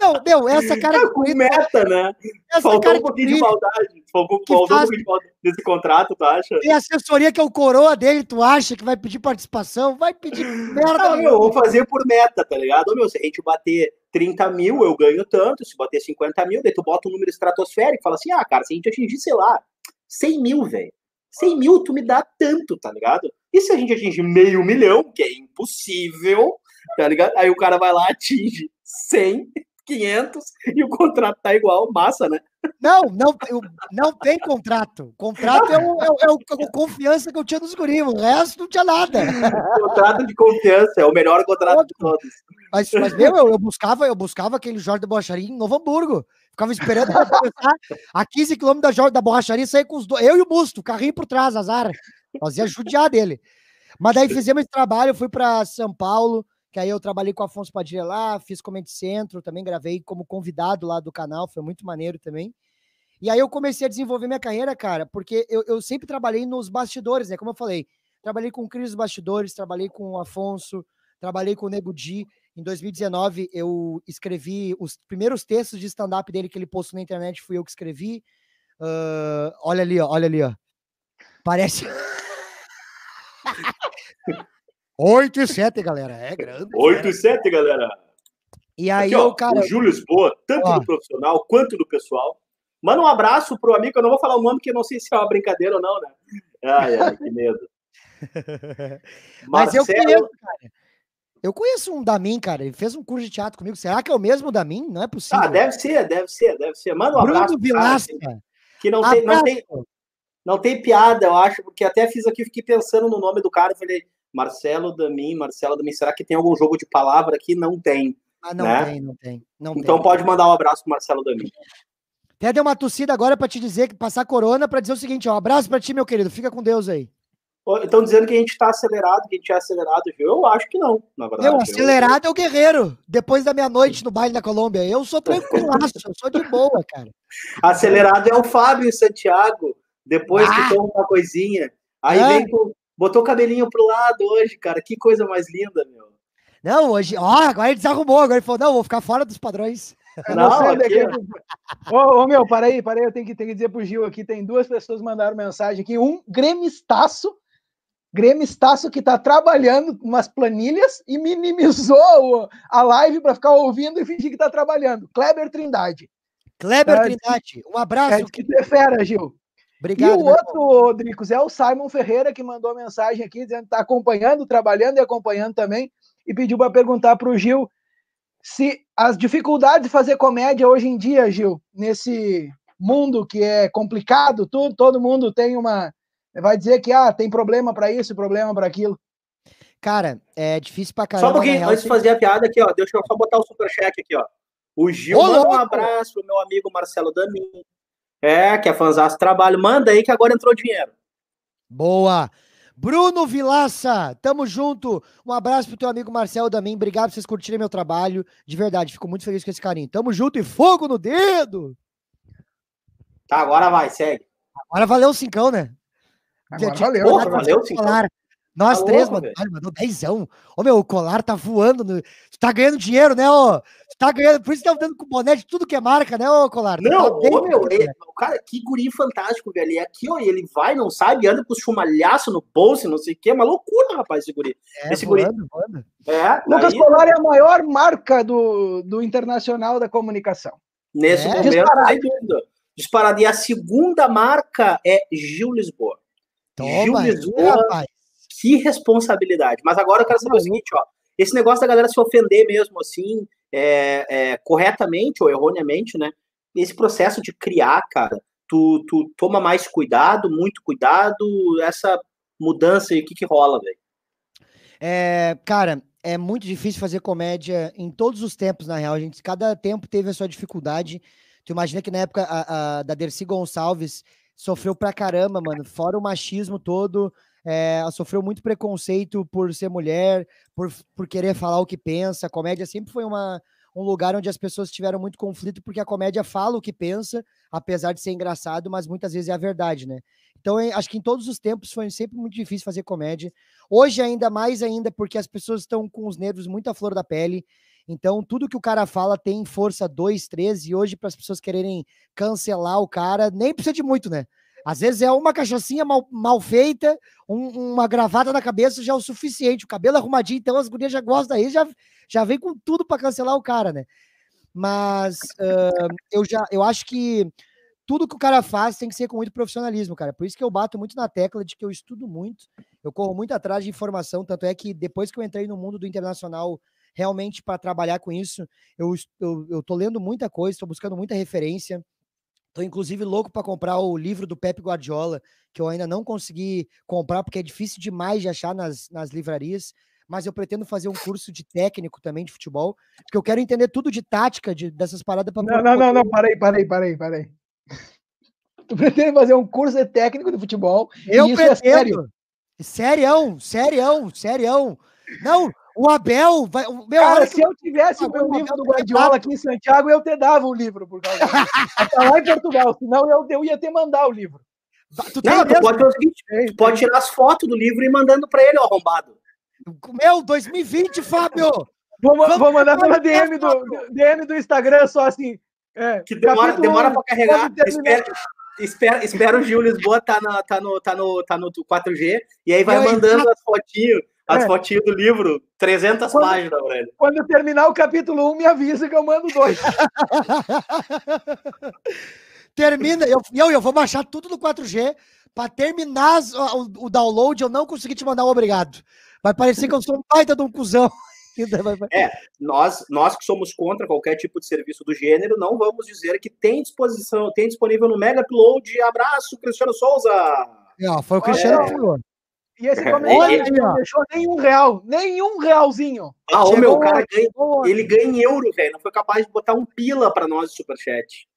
Não, meu, essa cara de com meta, né? Essa Faltou cara um pouquinho de, de maldade. Faltou, faltou faz... um pouquinho de maldade nesse contrato, tu acha? Tem assessoria que é o coroa dele, tu acha que vai pedir participação? Vai pedir merda. Não, meu, vou fazer por meta, tá ligado? Meu, se a gente bater 30 mil, eu ganho tanto. Se bater 50 mil, daí tu bota um número estratosférico e fala assim: ah, cara, se a gente atingir, sei lá, 100 mil, velho. 100 mil, tu me dá tanto, tá ligado? E se a gente atingir meio milhão, que é impossível, tá ligado? Aí o cara vai lá, atinge 100, 500 e o contrato tá igual, massa, né? Não, não, não tem contrato. Contrato é o, é, o, é o confiança que eu tinha nos guris, o resto não tinha nada. contrato de confiança, é o melhor contrato de todos. Mas, mas meu, eu, eu, buscava, eu buscava aquele Jorge da Borracharia em Novo Hamburgo. Ficava esperando começar a 15 quilômetros da, da borracharia sair com os dois. Eu e o Busto, carrinho por trás, azar. Nós ia judiar dele. Mas daí fizemos esse trabalho, eu fui para São Paulo, que aí eu trabalhei com o Afonso Padilha lá, fiz Comedy Centro, também gravei como convidado lá do canal, foi muito maneiro também. E aí eu comecei a desenvolver minha carreira, cara, porque eu, eu sempre trabalhei nos bastidores, né? Como eu falei, trabalhei com o Cris dos Bastidores, trabalhei com o Afonso, trabalhei com o Nego Di. Em 2019, eu escrevi os primeiros textos de stand-up dele que ele postou na internet, fui eu que escrevi. Uh, olha ali, ó, olha ali, ó. Parece. 8 e 7, galera. É grande. 8 e 7, galera. E aí, Aqui, ó, o cara. O Júlio Lisboa, tanto ó. do profissional quanto do pessoal. Manda um abraço pro amigo, eu não vou falar o nome, porque eu não sei se é uma brincadeira ou não, né? Ai, ai, que medo. Mas eu conheço, cara. Eu conheço um Damin, cara. Ele fez um curso de teatro comigo. Será que é o mesmo Damin? Não é possível. Ah, deve ser, deve ser, deve ser. Manda um Bruno abraço. Vilasca. Cara, que não tem, não tem, não tem piada, eu acho, porque até fiz aqui, fiquei pensando no nome do cara e falei, Marcelo Damin, Marcelo Damin, será que tem algum jogo de palavra aqui? Não tem. Ah, não né? tem, não tem. Não então tem. pode mandar um abraço pro Marcelo Damin. Até deu uma tossida agora para te dizer que passar corona para dizer o seguinte, ó, abraço para ti, meu querido, fica com Deus aí. Estão dizendo que a gente está acelerado, que a gente é acelerado, viu? Eu acho que não, na verdade. Eu, acelerado eu... é o guerreiro. Depois da meia-noite no baile da Colômbia. Eu sou tranquilaço, eu sou de boa, cara. Acelerado é o Fábio Santiago. Depois ah. que toma uma coisinha. Aí é. vem com. Botou o cabelinho pro lado hoje, cara. Que coisa mais linda, meu. Não, hoje. Ó, agora ele desarrumou. Agora ele falou: não, vou ficar fora dos padrões. Não, não aqui... ô, ô, meu, para aí, para aí. Eu tenho que, tenho que dizer pro Gil aqui: tem duas pessoas que mandaram mensagem aqui. Um, gremistaço Grêmio Estácio que está trabalhando umas planilhas e minimizou a live para ficar ouvindo e fingir que está trabalhando. Kleber Trindade. Kleber é, Trindade, um abraço. É, que é fera, Gil. Obrigado. E o outro, Rodrigues, é o Simon Ferreira, que mandou mensagem aqui dizendo que está acompanhando, trabalhando e acompanhando também, e pediu para perguntar para o Gil se as dificuldades de fazer comédia hoje em dia, Gil, nesse mundo que é complicado, tudo, todo mundo tem uma vai dizer que ah, tem problema para isso, problema para aquilo. Cara, é difícil pra caramba. Só um pouquinho, antes de fazer a piada aqui, ó, deixa eu só botar o superchat aqui, ó. O Gil, Ô, manda um abraço meu amigo Marcelo Damin. É, que é fãzaço trabalho. Manda aí que agora entrou dinheiro. Boa. Bruno Vilaça, tamo junto. Um abraço pro teu amigo Marcelo Damin. Obrigado por vocês curtirem meu trabalho. De verdade, fico muito feliz com esse carinho. Tamo junto e fogo no dedo. Tá, agora vai, segue. Agora valeu o cincão, né? Agora valeu, porra, valeu, sim. Nós tá três, louco, mano. mandou dezão. Ô, meu, o colar tá voando. No... Tu tá ganhando dinheiro, né, ô? Tu tá ganhando. Por isso que tá dando com boné de tudo que é marca, né, ô, colar? Não, tá ô, meu, ele, o cara, que guri fantástico, velho. E aqui, ó, ele vai, não sabe, anda com os chumalhaços no bolso, não sei o quê. É uma loucura, rapaz, esse guri. É, esse voando, guri. Voando. É, Lucas daí... Colar é a maior marca do, do Internacional da Comunicação. Nesse é, momento, disparado. sem dúvida. Disparado. E a segunda marca é Gil Lisboa. Toma, Gil Lisboa. Rapaz que responsabilidade. Mas agora eu quero saber o seguinte, ó. Esse negócio da galera se ofender mesmo, assim, é, é, corretamente ou erroneamente, né? Esse processo de criar, cara, tu, tu toma mais cuidado, muito cuidado, essa mudança aí, o que que rola, velho? É, cara, é muito difícil fazer comédia em todos os tempos, na real. A gente, cada tempo teve a sua dificuldade. Tu imagina que na época a, a, da Dercy Gonçalves sofreu pra caramba, mano. Fora o machismo todo, é, ela sofreu muito preconceito por ser mulher, por, por querer falar o que pensa. A comédia sempre foi uma, um lugar onde as pessoas tiveram muito conflito, porque a comédia fala o que pensa, apesar de ser engraçado, mas muitas vezes é a verdade, né? Então, acho que em todos os tempos foi sempre muito difícil fazer comédia. Hoje, ainda mais ainda, porque as pessoas estão com os nervos muito à flor da pele. Então, tudo que o cara fala tem força 2, 3, e hoje, para as pessoas quererem cancelar o cara, nem precisa de muito, né? Às vezes é uma cachaçinha mal, mal feita, um, uma gravata na cabeça já é o suficiente. O cabelo arrumadinho, então as gurias já gostam aí, já, já vem com tudo para cancelar o cara, né? Mas uh, eu já eu acho que tudo que o cara faz tem que ser com muito profissionalismo, cara. Por isso que eu bato muito na tecla de que eu estudo muito, eu corro muito atrás de informação. Tanto é que depois que eu entrei no mundo do internacional, realmente para trabalhar com isso, eu, eu, eu tô lendo muita coisa, estou buscando muita referência. Tô inclusive louco para comprar o livro do Pepe Guardiola, que eu ainda não consegui comprar porque é difícil demais de achar nas, nas livrarias. Mas eu pretendo fazer um curso de técnico também de futebol, porque eu quero entender tudo de tática de, dessas paradas para. Não, não, não, não, parei, parei, parei, parei. Tu pretende fazer um curso de técnico de futebol? Eu isso pretendo. é sério? Serião, serião, serião. Não, o Abel vai. Meu, Cara, se eu tivesse o meu livro do Guardiola aqui em Santiago, eu te dava o livro por causa disso. Tá lá em Portugal, senão eu, eu ia te mandar o livro. Tu, não, tu pode, tu pode tirar as fotos do livro e mandando para ele, ó, arrombado. Meu, 2020, Fábio! Vou, vou mandar pela DM do, DM do Instagram, só assim. É, que demora, demora para carregar. Espera, espera, espera o Gil Lisboa tá, na, tá, no, tá, no, tá no 4G e aí vai mandando as fotinhos as é. fotinhas do livro, 300 quando, páginas, velho. Quando terminar o capítulo 1, me avisa que eu mando dois. Termina, eu, eu, eu vou baixar tudo no 4G para terminar o, o, download, eu não consegui te mandar um obrigado. Vai parecer que eu sou um baita de um cuzão. É, nós, nós que somos contra qualquer tipo de serviço do gênero, não vamos dizer que tem disposição, tem disponível no Mega Upload. Abraço, Cristiano Souza! Não, foi o Cristiano é. que falou. E esse comentário não deixou nenhum real, nenhum realzinho. Ah, o meu, cara ganha, ele ganha em euro, velho. Não foi capaz de botar um pila para nós de superchat.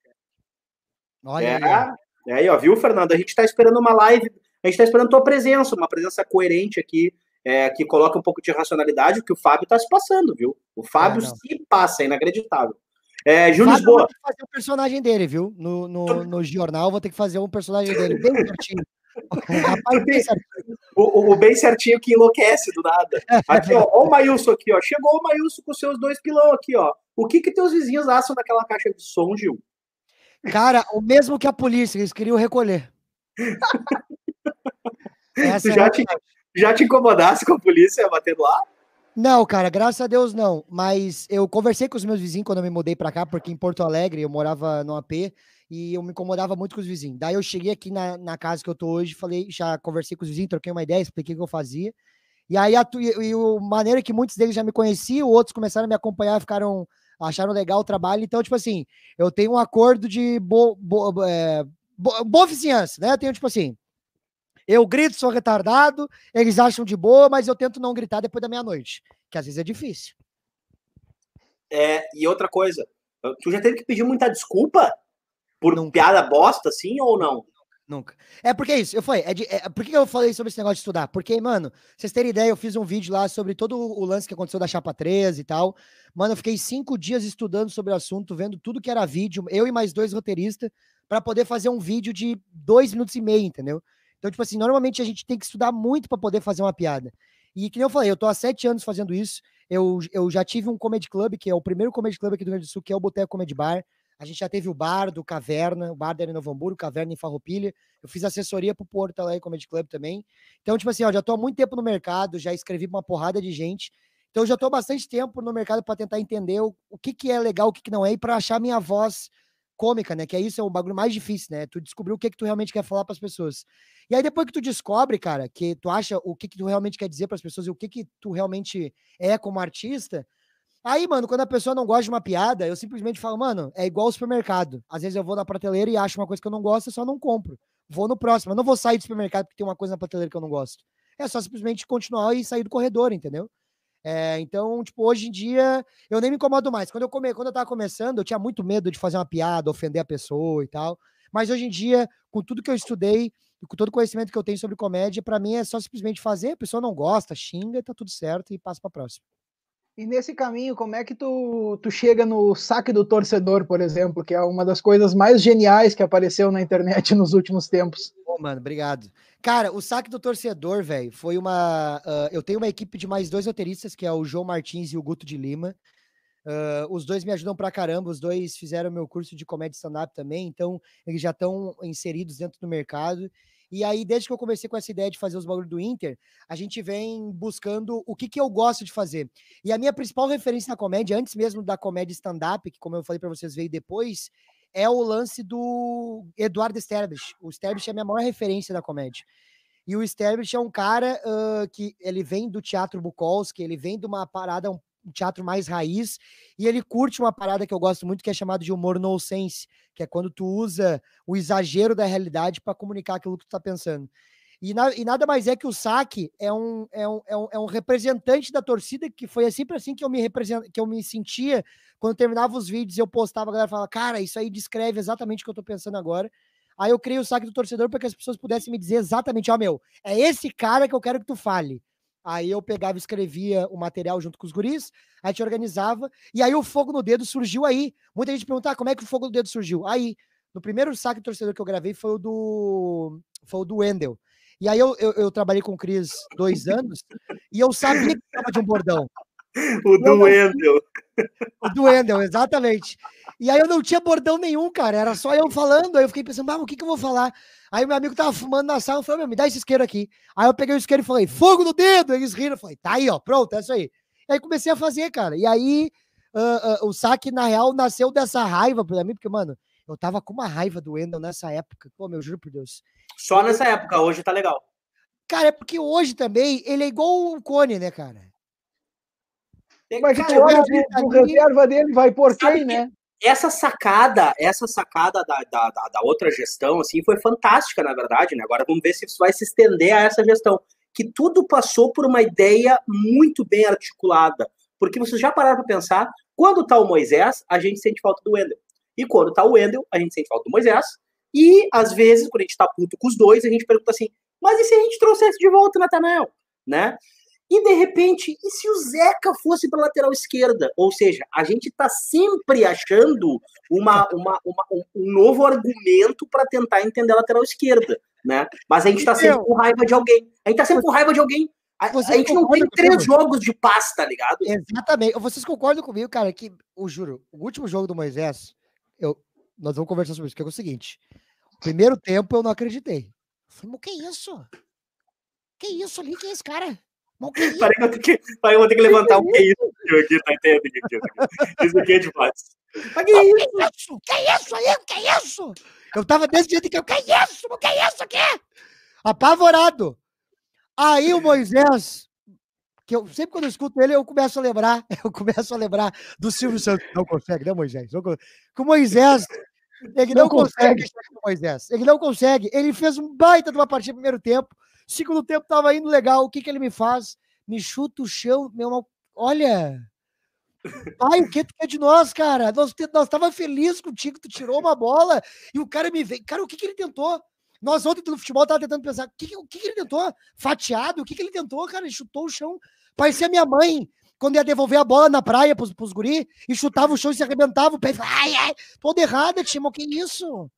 Olha é, aí. É aí, ó, viu, Fernando? A gente tá esperando uma live, a gente tá esperando tua presença, uma presença coerente aqui, é, que coloca um pouco de racionalidade, o que o Fábio tá se passando, viu? O Fábio é, se passa, é inacreditável. É, Júlio Lisboa. Vou fazer o personagem dele, viu? No, no, no jornal, vou ter que fazer um personagem dele bem certinho. Rapaz, bem o, o, bem certinho que enlouquece do nada. Aqui, ó, ó o Mailson aqui, ó. Chegou o Mailson com seus dois pilão aqui, ó. O que que teus vizinhos acham daquela caixa de som, Gil? Cara, o mesmo que a polícia, eles queriam recolher. tu já, é te, já te incomodasse com a polícia batendo lá? Não, cara, graças a Deus não. Mas eu conversei com os meus vizinhos quando eu me mudei para cá, porque em Porto Alegre eu morava no AP e eu me incomodava muito com os vizinhos. Daí eu cheguei aqui na, na casa que eu tô hoje, falei, já conversei com os vizinhos, troquei uma ideia, expliquei o que eu fazia. E aí a, e, a maneira que muitos deles já me conheciam, outros começaram a me acompanhar, ficaram acharam legal o trabalho. Então, tipo assim, eu tenho um acordo de bo, bo, é, bo, boa vizinhança, né? Eu tenho, tipo assim, eu grito, sou retardado, eles acham de boa, mas eu tento não gritar depois da meia-noite, que às vezes é difícil. É, e outra coisa, tu já teve que pedir muita desculpa por Nunca. piada bosta, assim, ou não? Nunca. É porque é isso, eu falei, é de, é, por que eu falei sobre esse negócio de estudar? Porque, mano, vocês terem ideia, eu fiz um vídeo lá sobre todo o lance que aconteceu da Chapa 13 e tal. Mano, eu fiquei cinco dias estudando sobre o assunto, vendo tudo que era vídeo, eu e mais dois roteiristas, para poder fazer um vídeo de dois minutos e meio, entendeu? Então, tipo assim, normalmente a gente tem que estudar muito para poder fazer uma piada. E que eu falei, eu tô há sete anos fazendo isso. Eu, eu já tive um comedy club, que é o primeiro comedy club aqui do Rio Grande do Sul, que é o Boteco Comedy Bar. A gente já teve o bar do Caverna, o bar da em Novo Hamburgo, Caverna em Farroupilha. Eu fiz assessoria pro Porto Alegre Comedy Club também. Então, tipo assim, ó, já tô há muito tempo no mercado, já escrevi pra uma porrada de gente. Então, já tô há bastante tempo no mercado para tentar entender o, o que, que é legal, o que, que não é, e para achar minha voz cômica, né? Que é isso, é o bagulho mais difícil, né? Tu descobrir o que, que tu realmente quer falar para as pessoas. E aí, depois que tu descobre, cara, que tu acha o que, que tu realmente quer dizer para as pessoas e o que, que tu realmente é como artista, Aí, mano, quando a pessoa não gosta de uma piada, eu simplesmente falo, mano, é igual ao supermercado. Às vezes eu vou na prateleira e acho uma coisa que eu não gosto, eu só não compro. Vou no próximo. Eu não vou sair do supermercado porque tem uma coisa na prateleira que eu não gosto. É só simplesmente continuar e sair do corredor, entendeu? É, então, tipo, hoje em dia eu nem me incomodo mais. Quando eu come... quando eu tava começando, eu tinha muito medo de fazer uma piada, ofender a pessoa e tal. Mas hoje em dia, com tudo que eu estudei com todo o conhecimento que eu tenho sobre comédia, para mim é só simplesmente fazer, a pessoa não gosta, xinga, tá tudo certo e passa para próxima. E nesse caminho, como é que tu, tu chega no saque do torcedor, por exemplo, que é uma das coisas mais geniais que apareceu na internet nos últimos tempos? Mano, obrigado. Cara, o saque do torcedor, velho, foi uma. Uh, eu tenho uma equipe de mais dois roteiristas, que é o João Martins e o Guto de Lima. Uh, os dois me ajudam pra caramba, os dois fizeram meu curso de comédia stand-up também, então eles já estão inseridos dentro do mercado. E aí, desde que eu comecei com essa ideia de fazer os bagulhos do Inter, a gente vem buscando o que, que eu gosto de fazer. E a minha principal referência na comédia, antes mesmo da comédia stand-up, que como eu falei para vocês, veio depois, é o lance do Eduardo Sterbich. O Sterbich é a minha maior referência da comédia. E o Sterbich é um cara uh, que ele vem do teatro Bukowski, ele vem de uma parada um teatro mais raiz, e ele curte uma parada que eu gosto muito, que é chamado de humor nonsense, que é quando tu usa o exagero da realidade para comunicar aquilo que tu tá pensando. E, na, e, nada mais é que o saque é um, é, um, é, um, é um representante da torcida, que foi sempre assim que eu me represent, que eu me sentia quando terminava os vídeos, eu postava, a galera falava, cara, isso aí descreve exatamente o que eu tô pensando agora. Aí eu criei o saque do torcedor para que as pessoas pudessem me dizer exatamente, ó, oh, meu, é esse cara que eu quero que tu fale. Aí eu pegava e escrevia o material junto com os guris, a gente organizava, e aí o fogo no dedo surgiu aí. Muita gente pergunta, ah, como é que o fogo no dedo surgiu? Aí, no primeiro saque torcedor que eu gravei foi o do foi o do Wendel. E aí eu, eu, eu trabalhei com o Cris dois anos, e eu sabia que estava de um bordão. O do Wendel. O do Wendel, exatamente. E aí eu não tinha bordão nenhum, cara. Era só eu falando. Aí eu fiquei pensando, ah, o que, que eu vou falar? Aí meu amigo tava fumando na sala, falou, meu, me dá esse isqueiro aqui. Aí eu peguei o isqueiro e falei, fogo no dedo! Eles riram, eu falei, tá aí, ó, pronto, é isso aí. E aí comecei a fazer, cara. E aí uh, uh, o saque, na real, nasceu dessa raiva pra mim, porque, mano, eu tava com uma raiva do Wendel nessa época. Pô, meu, juro por Deus. Só nessa época, hoje tá legal. Cara, é porque hoje também ele é igual o Cone, né, cara? Mas cara, olha, o reserva dele vai por quem, né? essa sacada, essa sacada da, da, da, outra gestão, assim, foi fantástica, na verdade, né? Agora vamos ver se isso vai se estender a essa gestão. Que tudo passou por uma ideia muito bem articulada. Porque vocês já pararam para pensar, quando tá o Moisés, a gente sente falta do Wendel. E quando tá o Wendel, a gente sente falta do Moisés. E, às vezes, quando a gente tá puto com os dois, a gente pergunta assim, mas e se a gente trouxesse de volta o Natanael? Né? E de repente, e se o Zeca fosse para lateral esquerda? Ou seja, a gente está sempre achando uma, uma, uma, um novo argumento para tentar entender a lateral esquerda, né? Mas a gente está sempre com raiva de alguém. A gente está sempre com raiva de alguém. A, a gente não tem três jogos de paz, tá ligado? Exatamente. Vocês concordam comigo, cara, que, eu juro, o último jogo do Moisés, eu, nós vamos conversar sobre isso, que é o seguinte. Primeiro tempo eu não acreditei. Eu falei, mas que isso? Que isso ali? Quem é esse cara? Parei que eu tenho que, parei, vou ter que levantar um que isso aqui, tá entendendo? Isso aqui é demais. Mas que isso? Que isso aí? Que isso? Eu tava desse jeito que eu, que isso? Que isso aqui? Apavorado. Aí o Moisés, que eu sempre quando eu escuto ele, eu começo a lembrar, eu começo a lembrar do Silvio Santos. Não consegue, né, Moisés? Não consegue. Que o Moisés, ele não, não consegue. consegue Moisés. Ele não consegue. Ele fez um baita de uma partida no primeiro tempo. Segundo tempo tava indo legal. O que que ele me faz? Me chuta o chão, meu Olha, Pai, o que tu quer de nós, cara? Nós, nós tava feliz contigo, tu tirou uma bola e o cara me veio. Cara, o que que ele tentou? Nós ontem no futebol tava tentando pensar, o que, o que, ele tentou? Fatiado? O que, que ele tentou, cara? Ele chutou o chão. Parecia minha mãe, quando ia devolver a bola na praia pros, pros guri, e chutava o chão e se arrebentava o pé. Ai, ai, toda errada, Timo, que isso?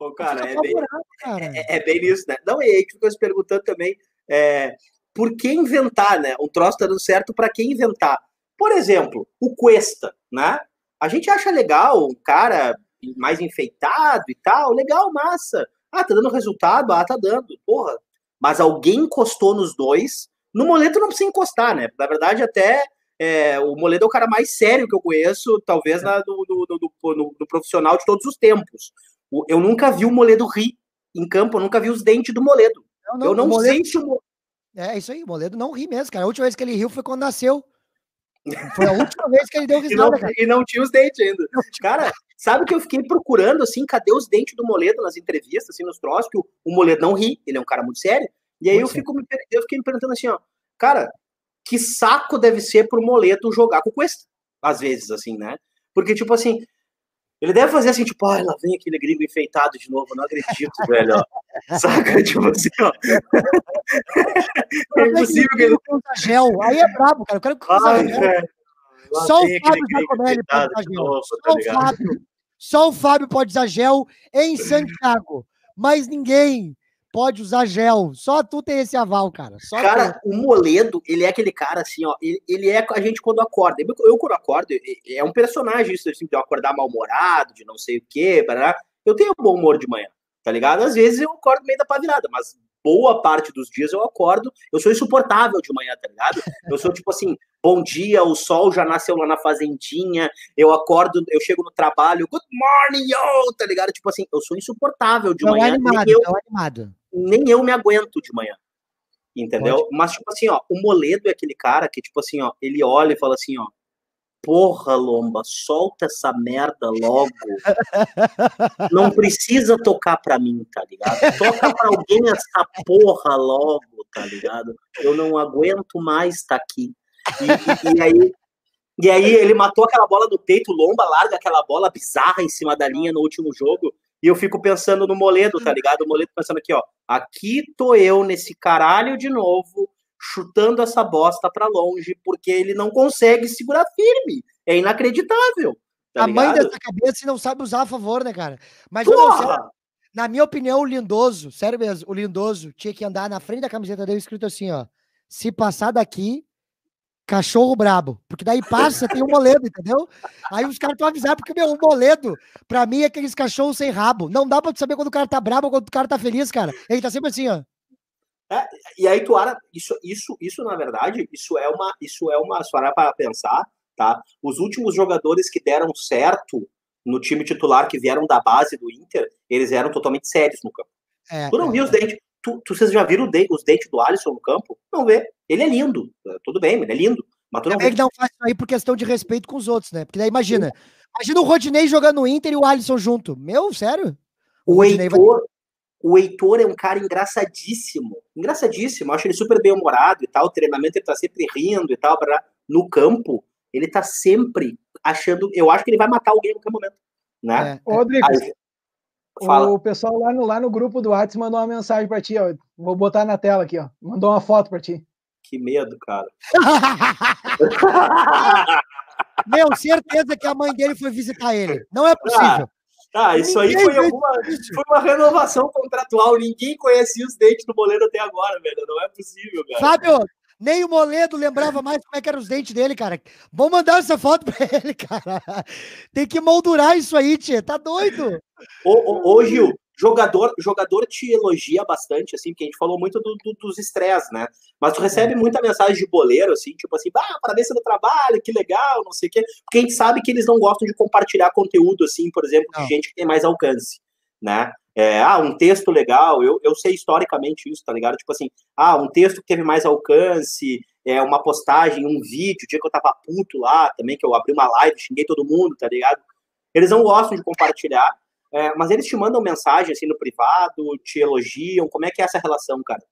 Ô, cara, é bem, cara. É, é, bem isso, né? Não, e aí que ficou se perguntando também, é, por que inventar, né? Um troço tá dando certo, para que inventar? Por exemplo, o Cuesta, né? A gente acha legal um cara mais enfeitado e tal, legal, massa. Ah, tá dando resultado? Ah, tá dando. Porra. Mas alguém encostou nos dois. No Moledo não precisa encostar, né? Na verdade, até é, o Moledo é o cara mais sério que eu conheço, talvez na, do, do, do, no, do, profissional de todos os tempos. Eu nunca vi o Moledo rir em campo, eu nunca vi os dentes do Moledo. Não, não, eu não Moledo... sei se o É, isso aí, o Moledo não ri mesmo, cara. A última vez que ele riu foi quando nasceu. Foi a última vez que ele deu risada, e não. E não tinha os dentes ainda. Cara, sabe que eu fiquei procurando, assim, cadê os dentes do Moledo nas entrevistas, assim, nos troços, que o, o Moledo não ri, ele é um cara muito sério. E aí eu, fico me, eu fiquei me perguntando assim, ó, cara, que saco deve ser pro Moledo jogar com o Cuesta, às vezes, assim, né? Porque, tipo assim, ele deve fazer assim, tipo, ai, lá vem aquele gringo enfeitado de novo, não acredito, velho. Ó. Saca? Tipo assim, ó. é impossível que ele. Gel. Aí é brabo, cara. Eu quero que ai, velho. Só o Fábio Giacomelli pode usar gel. Novo, Só, tá o Fábio. Só o Fábio pode usar gel em Santiago. Mas ninguém pode usar gel. Só tu tem esse aval, cara. Só cara, tu. o Moledo, ele é aquele cara assim, ó. Ele, ele é a gente quando acorda. Eu, eu quando acordo, é um personagem isso, assim, de eu acordar mal-humorado, de não sei o quê, barará. eu tenho bom humor de manhã, tá ligado? Às vezes eu acordo meio da pavirada, mas boa parte dos dias eu acordo, eu sou insuportável de manhã, tá ligado? Eu sou tipo assim, bom dia, o sol já nasceu lá na fazendinha, eu acordo, eu chego no trabalho, good morning, yo, tá ligado? Tipo assim, eu sou insuportável de manhã. Animado, eu, animado nem eu me aguento de manhã. Entendeu? Pode. Mas, tipo assim, ó, o Moledo é aquele cara que, tipo assim, ó, ele olha e fala assim, ó, porra, Lomba, solta essa merda logo. Não precisa tocar pra mim, tá ligado? Toca pra alguém essa porra logo, tá ligado? Eu não aguento mais estar tá aqui. E, e, e, aí, e aí ele matou aquela bola do peito, Lomba larga aquela bola bizarra em cima da linha no último jogo. E eu fico pensando no Moledo, tá ligado? O Moledo pensando aqui, ó. Aqui tô eu nesse caralho de novo, chutando essa bosta para longe, porque ele não consegue segurar firme. É inacreditável. Tá a ligado? mãe dessa cabeça não sabe usar a favor, né, cara? Mas não, na minha opinião, o Lindoso, sério mesmo, o Lindoso tinha que andar na frente da camiseta dele escrito assim, ó. Se passar daqui, cachorro brabo. Porque daí passa, tem um moledo, entendeu? Aí os caras estão avisando, porque, meu, o moledo, pra mim, é aqueles cachorros sem rabo. Não dá pra saber quando o cara tá brabo ou quando o cara tá feliz, cara. Ele tá sempre assim, ó. É, e aí tu ara, isso, isso, isso na verdade, isso é uma, isso é uma, se para pensar, tá? Os últimos jogadores que deram certo no time titular, que vieram da base do Inter, eles eram totalmente sérios no campo. É, tu não é, viu os é. dentes, tu, tu, vocês já viram os dentes do Alisson no campo? Não vê. Ele é lindo. Tudo bem, ele é lindo. Mas tu não é que não faz isso aí por questão de respeito com os outros, né? Porque daí imagina. Imagina o Rodinei jogando no Inter e o Alisson junto. Meu, sério? O, o Heitor, vai... o Heitor é um cara engraçadíssimo. Engraçadíssimo. acho ele super bem humorado e tal. O treinamento ele tá sempre rindo e tal. Pra... No campo, ele tá sempre achando. Eu acho que ele vai matar alguém no qualquer momento. Né? É. Rodrigo, aí, Fala. O pessoal lá no, lá no grupo do WhatsApp mandou uma mensagem para ti, ó. Vou botar na tela aqui, ó. Mandou uma foto para ti. Que medo, cara. Meu, certeza que a mãe dele foi visitar ele. Não é possível. Ah, ah isso Ninguém aí foi, alguma, foi uma renovação contratual. Ninguém conhecia os dentes do boleiro até agora, velho. Não é possível, cara. Fábio, nem o Moledo lembrava mais como é que eram os dentes dele, cara. Vamos mandar essa foto pra ele, cara. Tem que moldurar isso aí, tia. Tá doido? Ô, ô, ô, Gil, jogador, jogador te elogia bastante, assim, porque a gente falou muito do, do, dos estresses, né? Mas tu recebe é. muita mensagem de boleiro, assim, tipo assim, ah, parabéns pelo trabalho, que legal, não sei o quê. Porque a gente sabe que eles não gostam de compartilhar conteúdo, assim, por exemplo, de gente que tem mais alcance, né? É, ah, um texto legal, eu, eu sei historicamente isso, tá ligado? Tipo assim, ah, um texto que teve mais alcance, é, uma postagem, um vídeo, o dia que eu tava puto lá também, que eu abri uma live, xinguei todo mundo, tá ligado? Eles não gostam de compartilhar, é, mas eles te mandam mensagem assim no privado, te elogiam, como é que é essa relação, cara?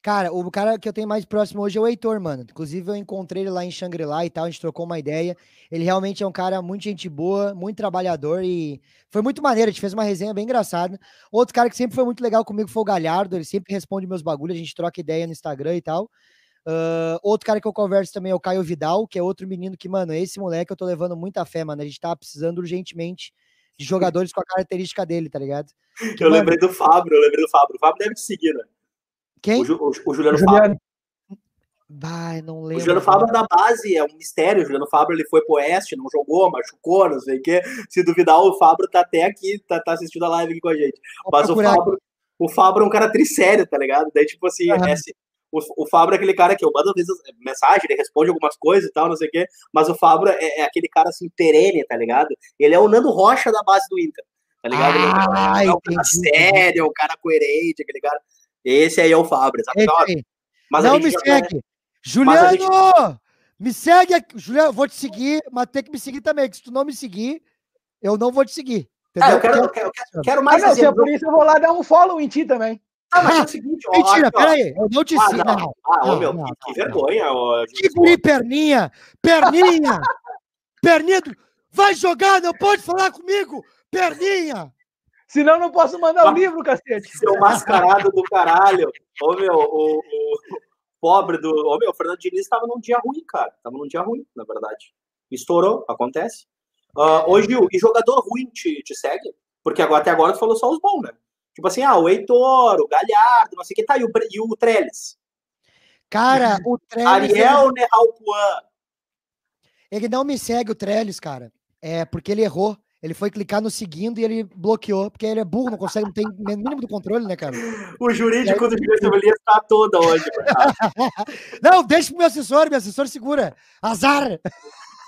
Cara, o cara que eu tenho mais próximo hoje é o Heitor, mano. Inclusive, eu encontrei ele lá em Shangri-La e tal, a gente trocou uma ideia. Ele realmente é um cara muito gente boa, muito trabalhador e foi muito maneiro. A gente fez uma resenha bem engraçada. Outro cara que sempre foi muito legal comigo foi o Galhardo, ele sempre responde meus bagulhos, a gente troca ideia no Instagram e tal. Uh, outro cara que eu converso também é o Caio Vidal, que é outro menino que, mano, esse moleque eu tô levando muita fé, mano. A gente tá precisando urgentemente de jogadores com a característica dele, tá ligado? Que, eu mano, lembrei do Fábio, eu lembrei do Fábio. O Fábio deve te seguir, né? Quem? O, Ju, o, o Juliano. Vai, não lembro. O Juliano Fábio é da base, é um mistério. O Juliano Fábio ele foi pro Oeste, não jogou, machucou, não sei o quê. Se duvidar, o Fábio tá até aqui, tá, tá assistindo a live aqui com a gente. Vou Mas o Fábio, o Fábio é um cara trissério, tá ligado? Daí, tipo assim, uhum. é, o, o Fábio é aquele cara que eu mando às vezes mensagem, ele responde algumas coisas e tal, não sei o quê. Mas o Fábio é, é aquele cara assim, perene, tá ligado? Ele é o Nando Rocha da base do Inter, tá ligado? Ah, ele é um cara sério, é um cara coerente, aquele cara. Esse aí é o Fábio, sabe? Mas não me segue. Juliano! Gente... Me segue aqui. Juliano, vou te seguir, mas tem que me seguir também, que se tu não me seguir, eu não vou te seguir. Ah, eu quero, eu quero, eu quero, quero mais. Ah, não, se é por isso, eu vou lá dar um follow em ti também. Ah, mas é o seguinte, ó, Mentira, peraí, eu não te ah, sigo. Não. Ah, ô, meu, não, que, que vergonha. Ó, que guri, perninha! Perninha! perninha! Vai jogar, não pode falar comigo! Perninha! Senão não posso mandar o um livro, cacete. Seu mascarado do caralho. Ô, meu, o, o, pobre do. Ô, meu, o Fernando Diniz estava num dia ruim, cara. Tava num dia ruim, na verdade. Estourou, acontece. Uh, hoje, e jogador ruim te, te segue? Porque agora, até agora tu falou só os bons, né? Tipo assim, ah, o Heitor, o Galhardo, não sei o que, tá, e o, e o Trellis. Cara, o Trellis. Ariel ele... Neralpuan. Ele não me segue, o Trellis, cara. É porque ele errou. Ele foi clicar no seguindo e ele bloqueou, porque ele é burro, não consegue, não tem mínimo do controle, né, cara? O jurídico aí... do Direito está toda hoje. não, deixa pro meu assessor, meu assessor segura. Azar!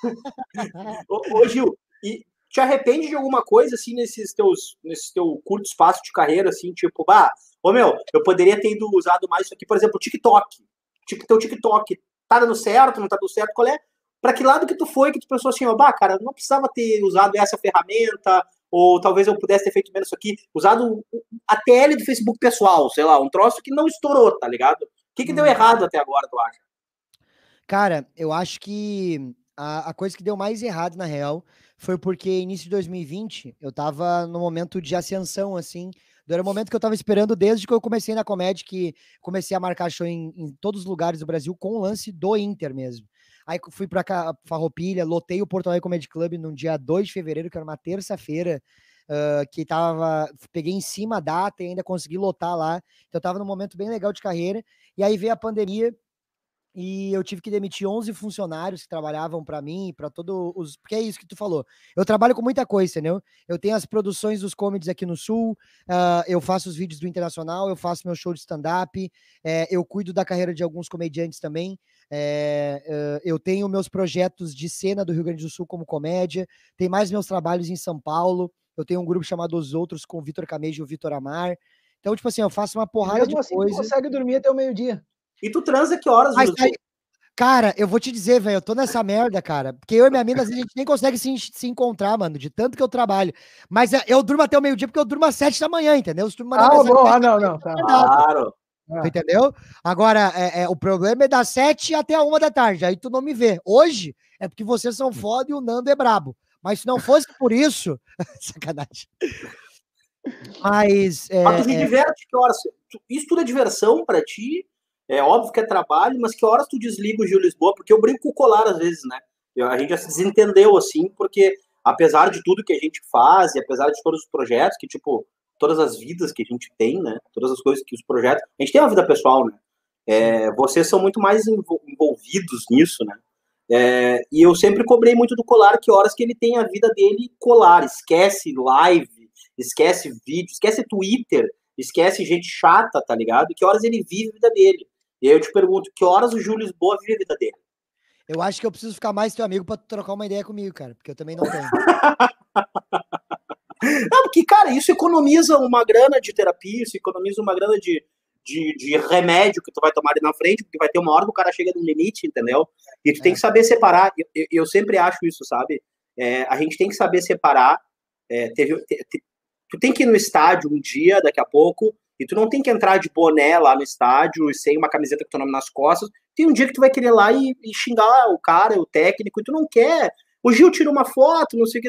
ô, ô, Gil, e te arrepende de alguma coisa, assim, nesses teus, nesse teu curto espaço de carreira, assim, tipo, bah, ô meu, eu poderia ter ido usado mais isso aqui, por exemplo, o TikTok. Tipo, teu TikTok tá dando certo, não tá dando certo, qual é? Pra que lado que tu foi que tu pensou assim, ó, bah, cara, não precisava ter usado essa ferramenta, ou talvez eu pudesse ter feito menos isso aqui, usado a TL do Facebook pessoal, sei lá, um troço que não estourou, tá ligado? O que que deu hum. errado até agora, tu acha? Cara, eu acho que a, a coisa que deu mais errado, na real, foi porque início de 2020 eu tava no momento de ascensão, assim. Era o momento que eu tava esperando desde que eu comecei na comédia, que comecei a marcar show em, em todos os lugares do Brasil com o lance do Inter mesmo. Aí fui pra Farroupilha, lotei o Porto Alegre Comedy Club no dia 2 de fevereiro, que era uma terça-feira, uh, que tava. Peguei em cima a data e ainda consegui lotar lá. Então eu tava num momento bem legal de carreira. E aí veio a pandemia e eu tive que demitir 11 funcionários que trabalhavam para mim, para todos os. Porque é isso que tu falou. Eu trabalho com muita coisa, entendeu? Eu tenho as produções dos comedies aqui no Sul, uh, eu faço os vídeos do Internacional, eu faço meu show de stand-up, é, eu cuido da carreira de alguns comediantes também. É, uh, eu tenho meus projetos de cena do Rio Grande do Sul como comédia, tem mais meus trabalhos em São Paulo. Eu tenho um grupo chamado Os Outros com o Vitor Camejo e o Vitor Amar. Então, tipo assim, eu faço uma porrada Mesmo de assim, coisa. Você consegue dormir até o meio-dia. E tu transa que horas, Mas, aí, Cara, eu vou te dizer, velho, eu tô nessa merda, cara. Porque eu e minha mina, a gente nem consegue se, se encontrar, mano, de tanto que eu trabalho. Mas é, eu durmo até o meio-dia porque eu durmo às sete da manhã, entendeu? Eu durmo ah, bom, ah, não, não. Tá. Claro. Tu entendeu? Agora, é, é, o problema é das sete até a uma da tarde. Aí tu não me vê. Hoje é porque vocês são foda e o Nando é brabo. Mas se não fosse por isso. sacanagem. Mas. É, mas tu se é... diverte, que horas? Isso tudo é diversão para ti? É óbvio que é trabalho, mas que horas tu desliga o Gil Lisboa? Porque eu brinco com o colar às vezes, né? A gente já se desentendeu, assim, porque apesar de tudo que a gente faz, e apesar de todos os projetos, que, tipo, todas as vidas que a gente tem, né? Todas as coisas que os projetos. A gente tem uma vida pessoal, né? É, vocês são muito mais envolvidos nisso, né? É, e eu sempre cobrei muito do Colar que horas que ele tem a vida dele colar, esquece live, esquece vídeo, esquece Twitter, esquece gente chata, tá ligado? Que horas ele vive a vida dele. E aí eu te pergunto, que horas o Júlio Lisboa vive a vida dele? Eu acho que eu preciso ficar mais teu amigo para trocar uma ideia comigo, cara, porque eu também não tenho. não, porque, cara, isso economiza uma grana de terapia, isso economiza uma grana de, de, de, remédio que tu vai tomar ali na frente, porque vai ter uma hora que o cara chega no limite, entendeu? E tu é. tem que saber separar. Eu, eu sempre acho isso, sabe? É, a gente tem que saber separar. É, teve, te, te, tu tem que ir no estádio um dia, daqui a pouco, e tu não tem que entrar de boné lá no estádio e sem uma camiseta com teu nome nas costas. Tem um dia que tu vai querer lá e, e xingar o cara, o técnico, e tu não quer. O Gil tira uma foto, não sei o que.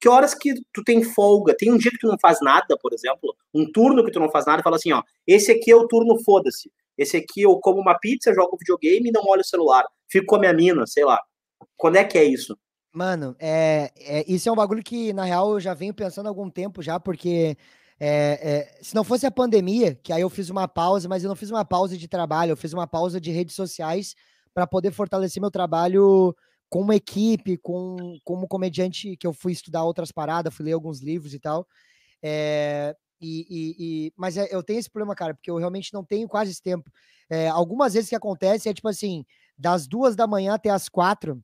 Que horas que tu tem folga? Tem um dia que tu não faz nada, por exemplo, um turno que tu não faz nada, fala assim, ó, esse aqui é o turno foda-se. Esse aqui eu como uma pizza, jogo videogame e não olho o celular. Fico com a minha mina, sei lá. Quando é que é isso? Mano, é, é, isso é um bagulho que, na real, eu já venho pensando há algum tempo já, porque é, é, se não fosse a pandemia, que aí eu fiz uma pausa, mas eu não fiz uma pausa de trabalho, eu fiz uma pausa de redes sociais para poder fortalecer meu trabalho como equipe, com, como comediante, que eu fui estudar outras paradas, fui ler alguns livros e tal. É, e, e, e, mas é, eu tenho esse problema, cara, porque eu realmente não tenho quase esse tempo. É, algumas vezes que acontece é tipo assim, das duas da manhã até as quatro,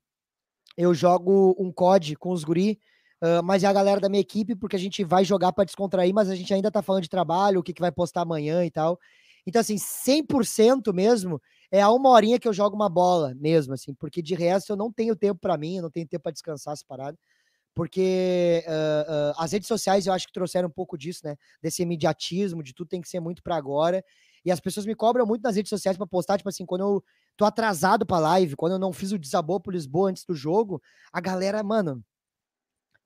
eu jogo um COD com os guri, uh, mas é a galera da minha equipe, porque a gente vai jogar para descontrair, mas a gente ainda tá falando de trabalho, o que, que vai postar amanhã e tal. Então, assim, 100% mesmo é a uma horinha que eu jogo uma bola mesmo, assim, porque de resto eu não tenho tempo para mim, eu não tenho tempo para descansar essa parada porque uh, uh, as redes sociais eu acho que trouxeram um pouco disso, né? Desse imediatismo, de tudo tem que ser muito para agora. E as pessoas me cobram muito nas redes sociais para postar, tipo assim, quando eu tô atrasado pra live, quando eu não fiz o desabou pro Lisboa antes do jogo, a galera, mano,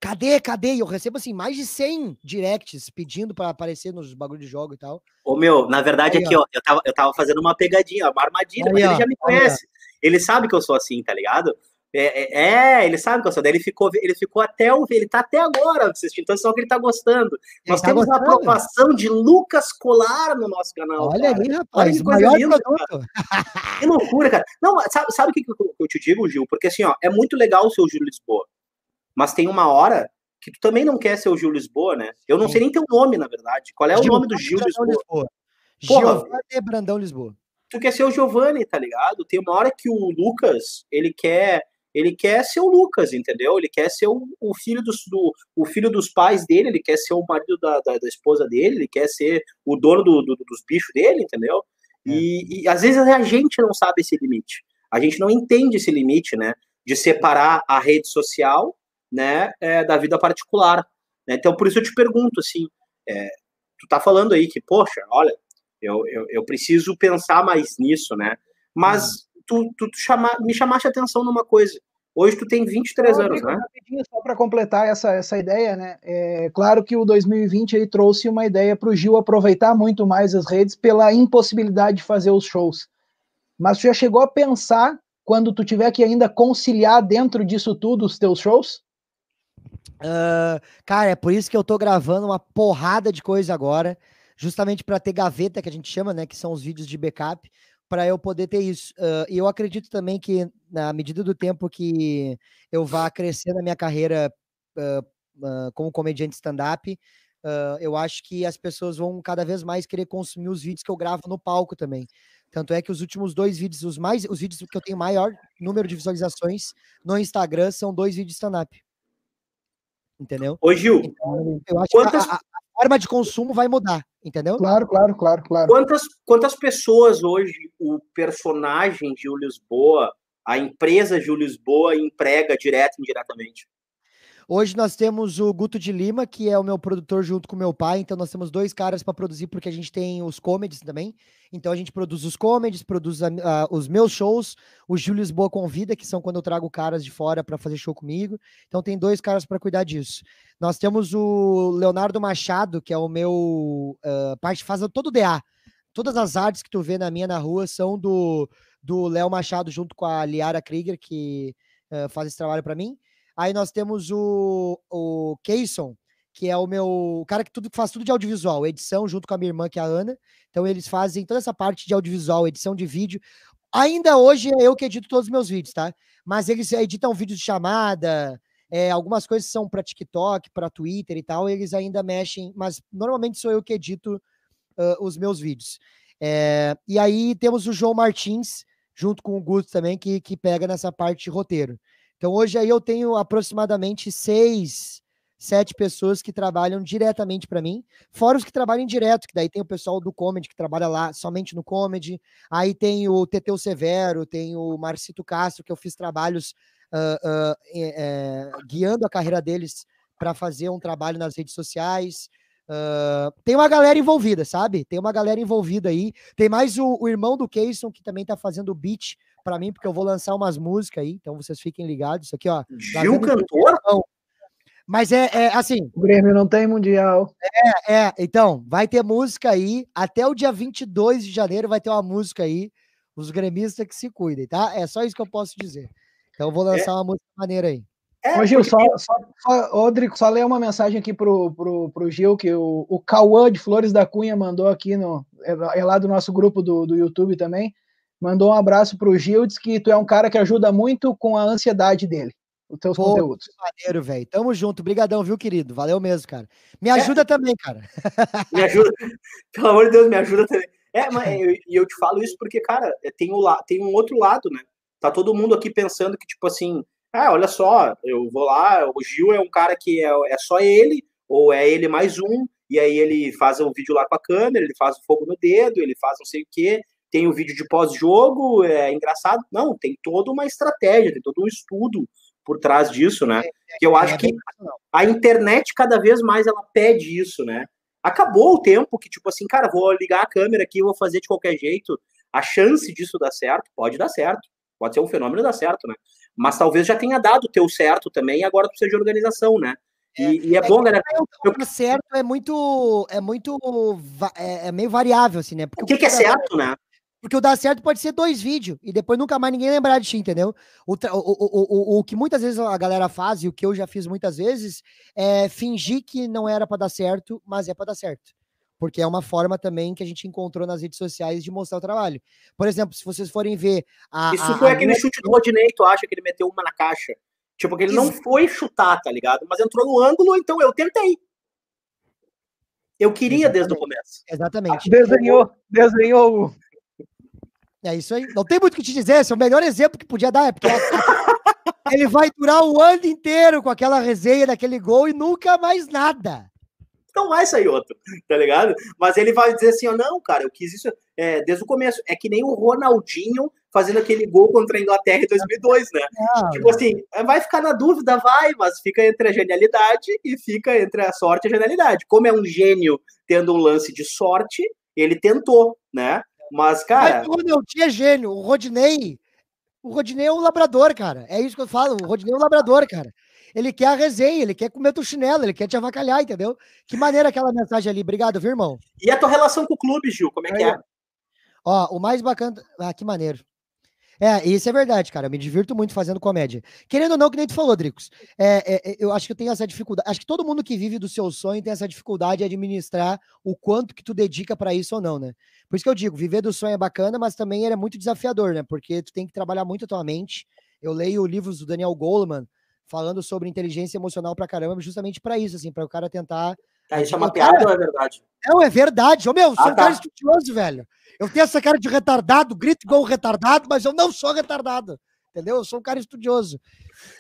cadê, cadê? E eu recebo, assim, mais de 100 directs pedindo para aparecer nos bagulho de jogo e tal. Ô, meu, na verdade, Aí, aqui, ó, eu, tava, eu tava fazendo uma pegadinha, uma armadilha, Aí, mas ó, ele já me conhece. Ele sabe que eu sou assim, tá ligado? É, é, é, ele sabe que eu sou. Daí ele ficou, ele ficou até o ele tá até agora assistindo, então só que ele tá gostando. Ele Nós tá temos gostando. a aprovação de Lucas Colar no nosso canal. Olha cara. aí, rapaz, Olha que coisa linda, Que loucura, cara. Não, sabe, sabe o que, que eu te digo, Gil? Porque assim, ó, é muito legal o seu Gil Lisboa, mas tem uma hora que tu também não quer ser o Gil Lisboa, né? Eu não Sim. sei nem teu nome, na verdade. Qual é Gil, o nome do Gil Lisboa? Lisboa. Gil Brandão Lisboa. Tu quer ser o Giovanni, tá ligado? Tem uma hora que o Lucas, ele quer ele quer ser o Lucas, entendeu? Ele quer ser o, o filho dos, do, o filho dos pais dele, ele quer ser o marido da, da, da esposa dele, ele quer ser o dono do, do, dos bichos dele, entendeu? É. E, e, às vezes a gente não sabe esse limite. A gente não entende esse limite, né? De separar a rede social, né, é, da vida particular. Né? Então, por isso eu te pergunto, assim, é, tu tá falando aí que, poxa, olha, eu, eu, eu preciso pensar mais nisso, né? Mas uhum. tu, tu, tu chama, me chamaste a atenção numa coisa. Hoje tu tem 23 Não, anos, né? Só para completar essa, essa ideia, né? É claro que o 2020 aí trouxe uma ideia para o Gil aproveitar muito mais as redes pela impossibilidade de fazer os shows. Mas tu já chegou a pensar quando tu tiver que ainda conciliar dentro disso tudo os teus shows? Uh, cara, é por isso que eu tô gravando uma porrada de coisa agora, justamente para ter gaveta que a gente chama, né? Que são os vídeos de backup para eu poder ter isso. Uh, e eu acredito também que, na medida do tempo que eu vá crescer na minha carreira uh, como comediante stand-up, eu acho que as pessoas vão cada vez mais querer consumir os vídeos que eu gravo no palco também. Tanto é que os últimos dois vídeos, os mais, os vídeos que eu tenho maior número de visualizações no Instagram são dois vídeos stand-up. Entendeu? Ô, Gil, então, eu acho quantas... que a, a, forma de consumo vai mudar, entendeu? Claro, claro, claro, claro. Quantas, quantas pessoas hoje o personagem Júlio Lisboa, a empresa Júlio Lisboa emprega direto e indiretamente? Hoje nós temos o Guto de Lima, que é o meu produtor junto com meu pai. Então nós temos dois caras para produzir, porque a gente tem os comedies também. Então a gente produz os comedies, produz a, a, os meus shows. O Júlio Lisboa convida, que são quando eu trago caras de fora para fazer show comigo. Então tem dois caras para cuidar disso. Nós temos o Leonardo Machado, que é o meu uh, parte faz todo o DA. Todas as artes que tu vê na minha na rua são do do Léo Machado junto com a Liara Krieger, que uh, faz esse trabalho para mim. Aí nós temos o, o Keyson, que é o meu o cara que tudo faz tudo de audiovisual, edição junto com a minha irmã, que é a Ana. Então eles fazem toda essa parte de audiovisual, edição de vídeo. Ainda hoje é eu que edito todos os meus vídeos, tá? Mas eles editam vídeos de chamada, é, algumas coisas são para TikTok, para Twitter e tal, eles ainda mexem, mas normalmente sou eu que edito uh, os meus vídeos. É, e aí temos o João Martins, junto com o Guto também, que, que pega nessa parte de roteiro. Então hoje aí eu tenho aproximadamente seis, sete pessoas que trabalham diretamente para mim, fora os que trabalham direto, que daí tem o pessoal do comedy que trabalha lá somente no comedy, aí tem o Teteu Severo, tem o Marcito Castro, que eu fiz trabalhos uh, uh, é, guiando a carreira deles para fazer um trabalho nas redes sociais. Uh, tem uma galera envolvida, sabe? Tem uma galera envolvida aí. Tem mais o, o irmão do Keyson, que também tá fazendo o beat para mim, porque eu vou lançar umas músicas aí, então vocês fiquem ligados. Isso aqui, ó. Gil Cantor? Mas é, é, assim. O Grêmio não tem mundial. É, é. Então, vai ter música aí. Até o dia 22 de janeiro vai ter uma música aí. Os gremistas que se cuidem, tá? É só isso que eu posso dizer. Então, eu vou lançar é. uma música maneira aí. É, Ô, Gil, porque... só, só, só, Rodrigo, só ler uma mensagem aqui pro, pro, pro Gil, que o, o Cauã de Flores da Cunha mandou aqui no. É, é lá do nosso grupo do, do YouTube também. Mandou um abraço pro Gil, diz que tu é um cara que ajuda muito com a ansiedade dele, os teus Pô, conteúdos. Maneiro, velho. Tamo junto. Brigadão, viu, querido? Valeu mesmo, cara. Me é. ajuda é. também, cara. Me ajuda. Pelo amor de Deus, me ajuda também. É, mas e eu, eu, te falo isso porque, cara, tem, o, tem um outro lado, né? Tá todo mundo aqui pensando que, tipo assim, ah, olha só, eu vou lá, o Gil é um cara que é, é só ele, ou é ele mais um, e aí ele faz o um vídeo lá com a câmera, ele faz o fogo no dedo, ele faz não sei o quê, tem o vídeo de pós-jogo, é engraçado. Não, tem toda uma estratégia, tem todo um estudo por trás disso, né? Que eu acho que a internet cada vez mais ela pede isso, né? Acabou o tempo que, tipo assim, cara, vou ligar a câmera aqui, vou fazer de qualquer jeito. A chance disso dar certo, pode dar certo. Pode ser um fenômeno dar certo, né? Mas talvez já tenha dado o teu certo também, e agora precisa de organização, né? E é, e é, é bom, galera. O que é certo é muito, é muito, é, é, meio variável, assim, né? Porque o que, que é certo, né? Porque o dar certo pode ser dois vídeos e depois nunca mais ninguém lembrar de ti, entendeu? O, o, o, o, o que muitas vezes a galera faz e o que eu já fiz muitas vezes é fingir que não era para dar certo, mas é para dar certo porque é uma forma também que a gente encontrou nas redes sociais de mostrar o trabalho. Por exemplo, se vocês forem ver. A, Isso a, foi a aquele chute do Rodinei, tu acha que ele meteu uma na caixa? Tipo, que ele Isso. não foi chutar, tá ligado? Mas entrou no ângulo, então eu tentei. Eu queria Exatamente. desde o começo. Exatamente. Desenhou, desenhou. É isso aí. Não tem muito o que te dizer, esse é o melhor exemplo que podia dar, é porque ele vai durar o ano inteiro com aquela resenha daquele gol e nunca mais nada não vai sair outro, tá ligado? Mas ele vai dizer assim, ó, não, cara, eu quis isso é, desde o começo. É que nem o Ronaldinho fazendo aquele gol contra a Inglaterra em 2002, né? Tipo assim, vai ficar na dúvida, vai, mas fica entre a genialidade e fica entre a sorte e a genialidade. Como é um gênio tendo um lance de sorte, ele tentou, né? Mas, cara... Mas o Ronaldinho é gênio, o Rodney... O Rodney é um labrador, cara. É isso que eu falo. O Rodney é um labrador, cara ele quer a resenha, ele quer comer teu chinelo, ele quer te avacalhar, entendeu? Que maneira aquela mensagem ali. Obrigado, viu, irmão? E a tua relação com o clube, Gil, como é que é? Ó, o mais bacana. Ah, que maneiro. É, isso é verdade, cara. Eu me divirto muito fazendo comédia. Querendo ou não, que nem tu falou, Dricos. É, é, é, eu acho que eu tenho essa dificuldade. Acho que todo mundo que vive do seu sonho tem essa dificuldade de administrar o quanto que tu dedica para isso ou não, né? Por isso que eu digo, viver do sonho é bacana, mas também ele é muito desafiador, né? Porque tu tem que trabalhar muito a tua mente. Eu leio livros do Daniel Goleman, falando sobre inteligência emocional pra caramba, justamente para isso, assim, para o cara tentar. Ah, isso é uma piada ou é verdade? Não, é verdade. Ô, meu, ah, sou um tá. cara estudioso, velho. Eu tenho essa cara de retardado, grito igual retardado, mas eu não sou retardado. Entendeu? Eu sou um cara estudioso.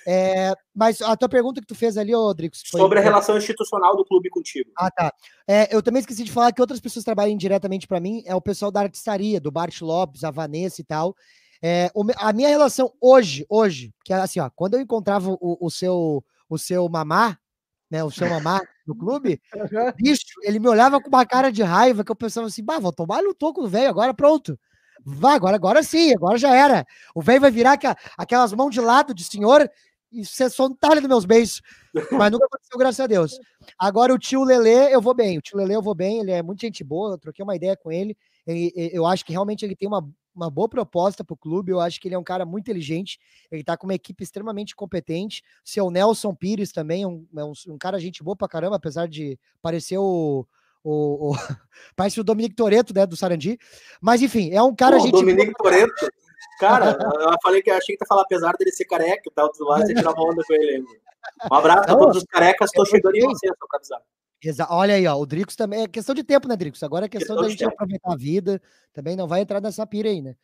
É, mas a tua pergunta que tu fez ali, Rodrigo. Foi... Sobre a relação institucional do clube contigo. Ah, tá. É, eu também esqueci de falar que outras pessoas trabalham diretamente para mim, é o pessoal da artistaria, do Bart Lopes, a Vanessa e tal. É, a minha relação hoje, hoje, que é assim, ó, quando eu encontrava o, o seu o seu mamá, né, o seu mamá no clube, bicho, ele me olhava com uma cara de raiva que eu pensava assim, bah, vou tomar no toco do velho, agora pronto. Vai, agora, agora sim, agora já era. O velho vai virar aquelas mãos de lado de senhor e ser sontalha dos meus beijos. Mas nunca aconteceu, graças a Deus. Agora o tio Lele, eu vou bem. O tio Lele eu vou bem, ele é muito gente boa, eu troquei uma ideia com ele. Eu acho que realmente ele tem uma uma boa proposta para o clube. Eu acho que ele é um cara muito inteligente. Ele está com uma equipe extremamente competente. Seu Nelson Pires também é um, é um, um cara gente boa para caramba, apesar de parecer o. o, o parece o Dominique Toreto, né, do Sarandi. Mas enfim, é um cara Pô, gente. Dominique Toreto. Cara, eu falei que achei que ia falar, apesar dele ser careca e tal, tudo mais, você tirava onda com ele. Um abraço a todos os carecas, estou chegando em você, para avisar. Exa Olha aí, ó, o Dricos também. É questão de tempo, né, Dricos? Agora é questão, da gente aproveitar a vida. Também não vai entrar nessa pira aí, né?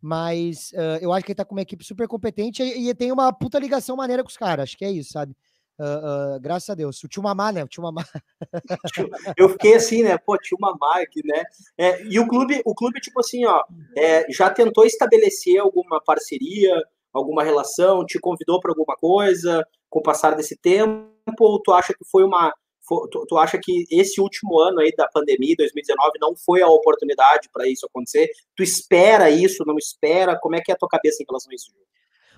Mas uh, eu acho que ele tá com uma equipe super competente e, e, tem uma puta ligação maneira com os caras. Acho que é isso, sabe? Uh, uh, graças a Deus. O tio Mamá, né? O tio Mamá. eu fiquei assim, né? Pô, tio Mamá aqui, né? É, e o clube, o clube, tipo assim, ó, é, já tentou estabelecer alguma parceria, alguma relação, te convidou para alguma coisa com o passar desse tempo, ou tu acha que foi uma tu, tu, acha que esse último ano aí da pandemia, 2019, não foi a oportunidade para isso acontecer? Tu espera isso, não espera? Como é que é a tua cabeça em relação a isso,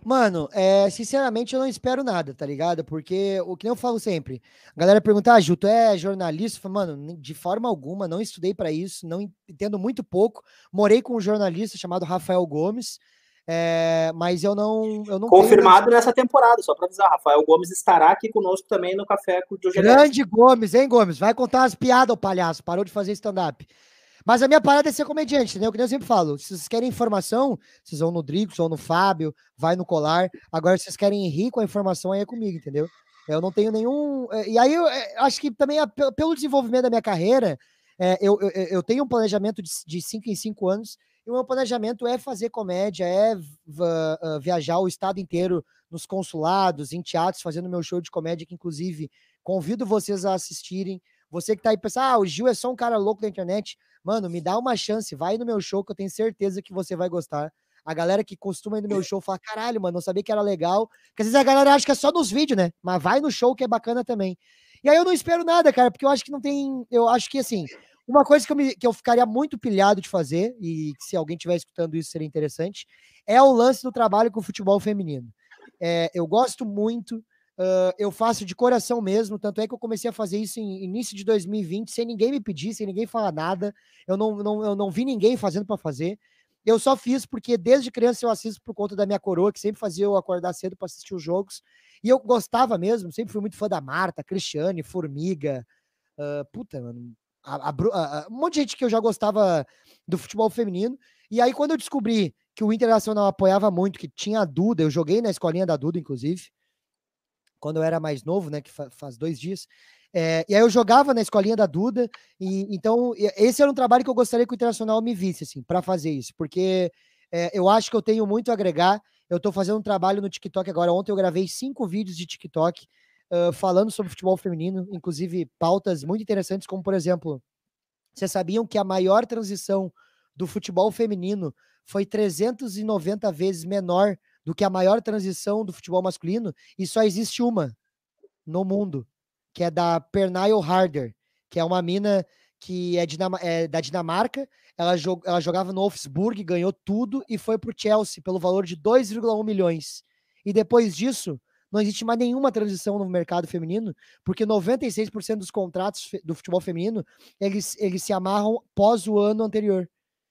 Mano, é, sinceramente eu não espero nada, tá ligado? Porque o que eu falo sempre, a galera pergunta, ah, Ju, tu é jornalista? Falo, Mano, de forma alguma, não estudei para isso, não entendo muito pouco. Morei com um jornalista chamado Rafael Gomes, É, mas eu não. Eu não Confirmado tenho... nessa temporada, só para avisar. Rafael Gomes estará aqui conosco também no Café com o Grande Gomes, hein, Gomes? Vai contar umas piadas, o palhaço. Parou de fazer stand-up. Mas a minha parada é ser comediante, entendeu? Que eu sempre falo. Se vocês querem informação, vocês vão no Drico, vão no Fábio, vai no Colar. Agora, se vocês querem rir com a informação, aí é comigo, entendeu? Eu não tenho nenhum. É, e aí eu é, acho que também pelo desenvolvimento da minha carreira, é, eu, eu, eu, tenho um planejamento de 5 em 5 anos, e o meu planejamento é fazer comédia, é uh, viajar o estado inteiro nos consulados, em teatros, fazendo meu show de comédia, que inclusive convido vocês a assistirem. Você que tá aí pensando, ah, o Gil é só um cara louco da internet. Mano, me dá uma chance, vai no meu show que eu tenho certeza que você vai gostar. A galera que costuma ir no meu show fala, caralho, mano, não sabia que era legal. Porque às vezes a galera acha que é só nos vídeos, né? Mas vai no show que é bacana também. E aí eu não espero nada, cara, porque eu acho que não tem. Eu acho que assim, uma coisa que eu, me, que eu ficaria muito pilhado de fazer, e se alguém estiver escutando isso seria interessante, é o lance do trabalho com o futebol feminino. É, eu gosto muito, Uh, eu faço de coração mesmo, tanto é que eu comecei a fazer isso em início de 2020, sem ninguém me pedir, sem ninguém falar nada. Eu não, não, eu não vi ninguém fazendo para fazer. Eu só fiz porque desde criança eu assisto por conta da minha coroa, que sempre fazia eu acordar cedo para assistir os jogos. E eu gostava mesmo, sempre fui muito fã da Marta, Cristiane, Formiga. Uh, puta, mano. A, a, a, um monte de gente que eu já gostava do futebol feminino. E aí, quando eu descobri que o Internacional apoiava muito, que tinha a Duda, eu joguei na escolinha da Duda, inclusive quando eu era mais novo, né, que fa faz dois dias. É, e aí eu jogava na escolinha da Duda, e então esse era um trabalho que eu gostaria que o Internacional me visse, assim, para fazer isso, porque é, eu acho que eu tenho muito a agregar. Eu estou fazendo um trabalho no TikTok agora. Ontem eu gravei cinco vídeos de TikTok falando sobre futebol feminino, inclusive pautas muito interessantes, como por exemplo, vocês sabiam que a maior transição do futebol feminino foi 390 vezes menor do que a maior transição do futebol masculino, e só existe uma no mundo, que é da Pernille Harder, que é uma mina que é, Dinam é da Dinamarca. Ela, ela jogava no Wolfsburg, ganhou tudo e foi para o Chelsea pelo valor de 2,1 milhões. E depois disso, não existe mais nenhuma transição no mercado feminino, porque 96% dos contratos do futebol feminino eles, eles se amarram pós o ano anterior.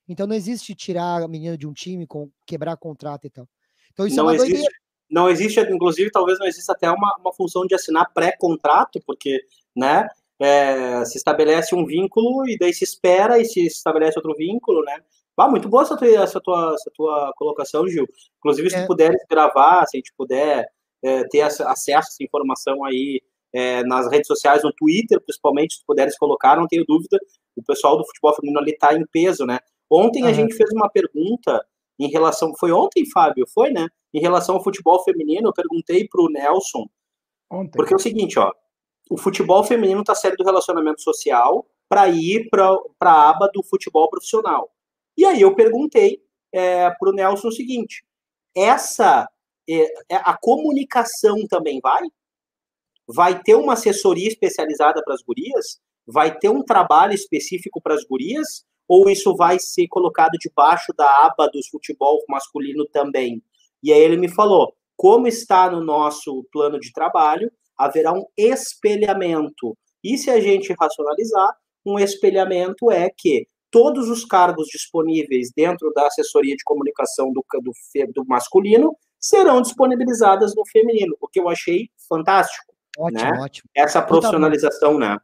Então não existe tirar a menina de um time, com, quebrar contrato e tal. Então isso é não é uma existe, doideira. Não existe, inclusive, talvez não exista até uma, uma função de assinar pré-contrato, porque, né, é, se estabelece um vínculo e daí se espera e se estabelece outro vínculo, né? Ah, muito boa essa tua, essa tua, essa tua colocação, Gil. Inclusive, se é. puderes gravar, se a gente puder é, ter acesso a essa informação aí é, nas redes sociais, no Twitter, principalmente, se puderes colocar, não tenho dúvida, o pessoal do futebol feminino ali está em peso, né? Ontem uhum. a gente fez uma pergunta em relação. Foi ontem, Fábio? Foi, né? Em relação ao futebol feminino, eu perguntei para o Nelson. Ontem. Porque é o seguinte, ó. O futebol feminino está saindo do relacionamento social para ir para a aba do futebol profissional. E aí eu perguntei é, para o Nelson o seguinte: essa a comunicação também vai? Vai ter uma assessoria especializada para as gurias? Vai ter um trabalho específico para as gurias? ou isso vai ser colocado debaixo da aba do futebol masculino também? E aí ele me falou: como está no nosso plano de trabalho, haverá um espelhamento. E se a gente racionalizar, um espelhamento é que todos os cargos disponíveis dentro da assessoria de comunicação do, do, do masculino serão disponibilizadas no feminino, o que eu achei fantástico. Ótimo, né? ótimo. Essa profissionalização, né?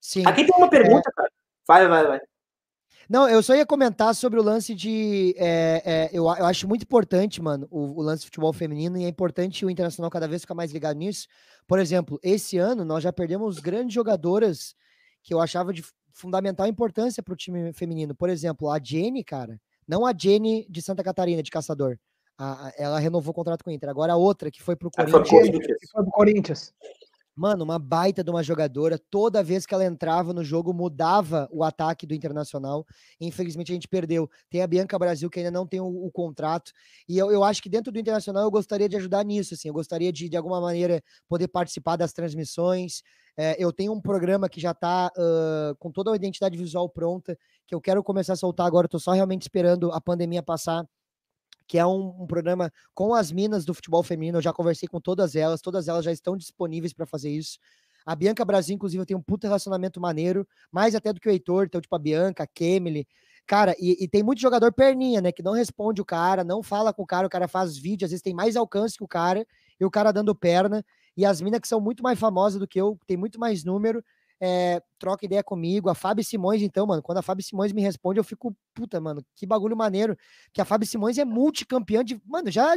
Sim. Aqui tem uma pergunta, é... cara. Vai, vai, vai. Não, eu só ia comentar sobre o lance de. É, é, eu, eu, acho muito importante, mano, o, o, lance de futebol feminino, e é importante o Internacional cada vez ficar mais ligado nisso. Por exemplo, esse ano nós já perdemos grandes jogadoras que eu achava de fundamental importância para o time feminino. Por exemplo, a Jenny, cara, não a Jenny de Santa Catarina, de Caçador. A, a, ela renovou o contrato com o Inter. Agora a outra que foi para o Corinthians. Foi pro Corinthians. Mano, uma baita de uma jogadora. Toda vez que ela entrava no jogo, mudava o ataque do Internacional. Infelizmente, a gente perdeu. Tem a Bianca Brasil, que ainda não tem o, o contrato. E eu, eu acho que dentro do Internacional eu gostaria de ajudar nisso. Assim. Eu gostaria de, de alguma maneira, poder participar das transmissões. É, eu tenho um programa que já está uh, com toda a identidade visual pronta, que eu quero começar a soltar agora. Estou só realmente esperando a pandemia passar que é um, um, programa com as minas do futebol feminino. Eu já conversei com todas elas, todas elas já estão disponíveis para fazer isso. A Bianca Brasil, inclusive, tem um puta relacionamento maneiro, mais até do que o Heitor. Então, tipo, a Bianca, a Kemily, Cara, e, e, tem muito jogador perninha, né? Que não responde o cara, não fala com o cara, o cara faz vídeo, às vezes tem mais alcance que o cara, e o cara dando perna. E as minas que são muito mais famosas do que eu, tem muito mais número, é, troca ideia comigo. A Fábio Simões, então, mano, quando a Fábio Simões me responde, eu fico, puta, mano, que bagulho maneiro. Que a Fábio Simões é multicampeã de. Mano, já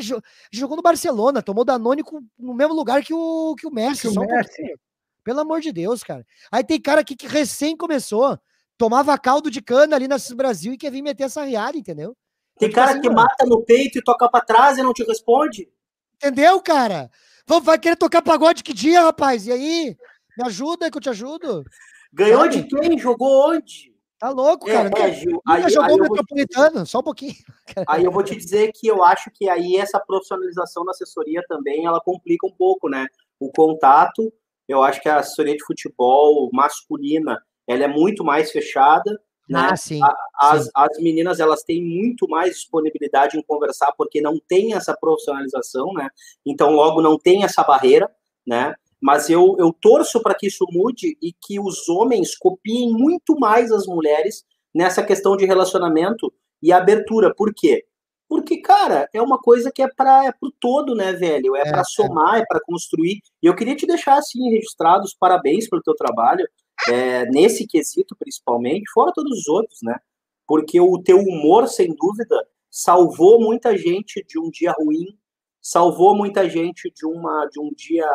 jogou no Barcelona, tomou Danone no mesmo lugar que o, que o Messi. Que o Messi. Um Pelo amor de Deus, cara. Aí tem cara aqui que recém começou, tomava caldo de cana ali na Brasil e quer vir meter essa riada, entendeu? Tem então, cara assim, que mano, mata no peito e toca pra trás e não te responde. Entendeu, cara? Vai querer tocar pagode que dia, rapaz? E aí? Me ajuda que eu te ajudo. Ganhou Sabe? de quem? Jogou onde? Tá louco, cara. É, é, Gil, aí, jogou aí Metropolitano, te... só um pouquinho. Aí eu vou te dizer que eu acho que aí essa profissionalização da assessoria também, ela complica um pouco, né? O contato, eu acho que a assessoria de futebol masculina, ela é muito mais fechada, né? Ah, sim, as, sim. as meninas, elas têm muito mais disponibilidade em conversar, porque não tem essa profissionalização, né? Então, logo, não tem essa barreira, né? Mas eu, eu torço para que isso mude e que os homens copiem muito mais as mulheres nessa questão de relacionamento e abertura. Por quê? Porque, cara, é uma coisa que é para é pro todo, né, velho? É, é para é. somar, é, é para construir. E eu queria te deixar assim registrado os parabéns pelo teu trabalho, é, nesse quesito principalmente, fora todos os outros, né? Porque o teu humor, sem dúvida, salvou muita gente de um dia ruim, salvou muita gente de uma de um dia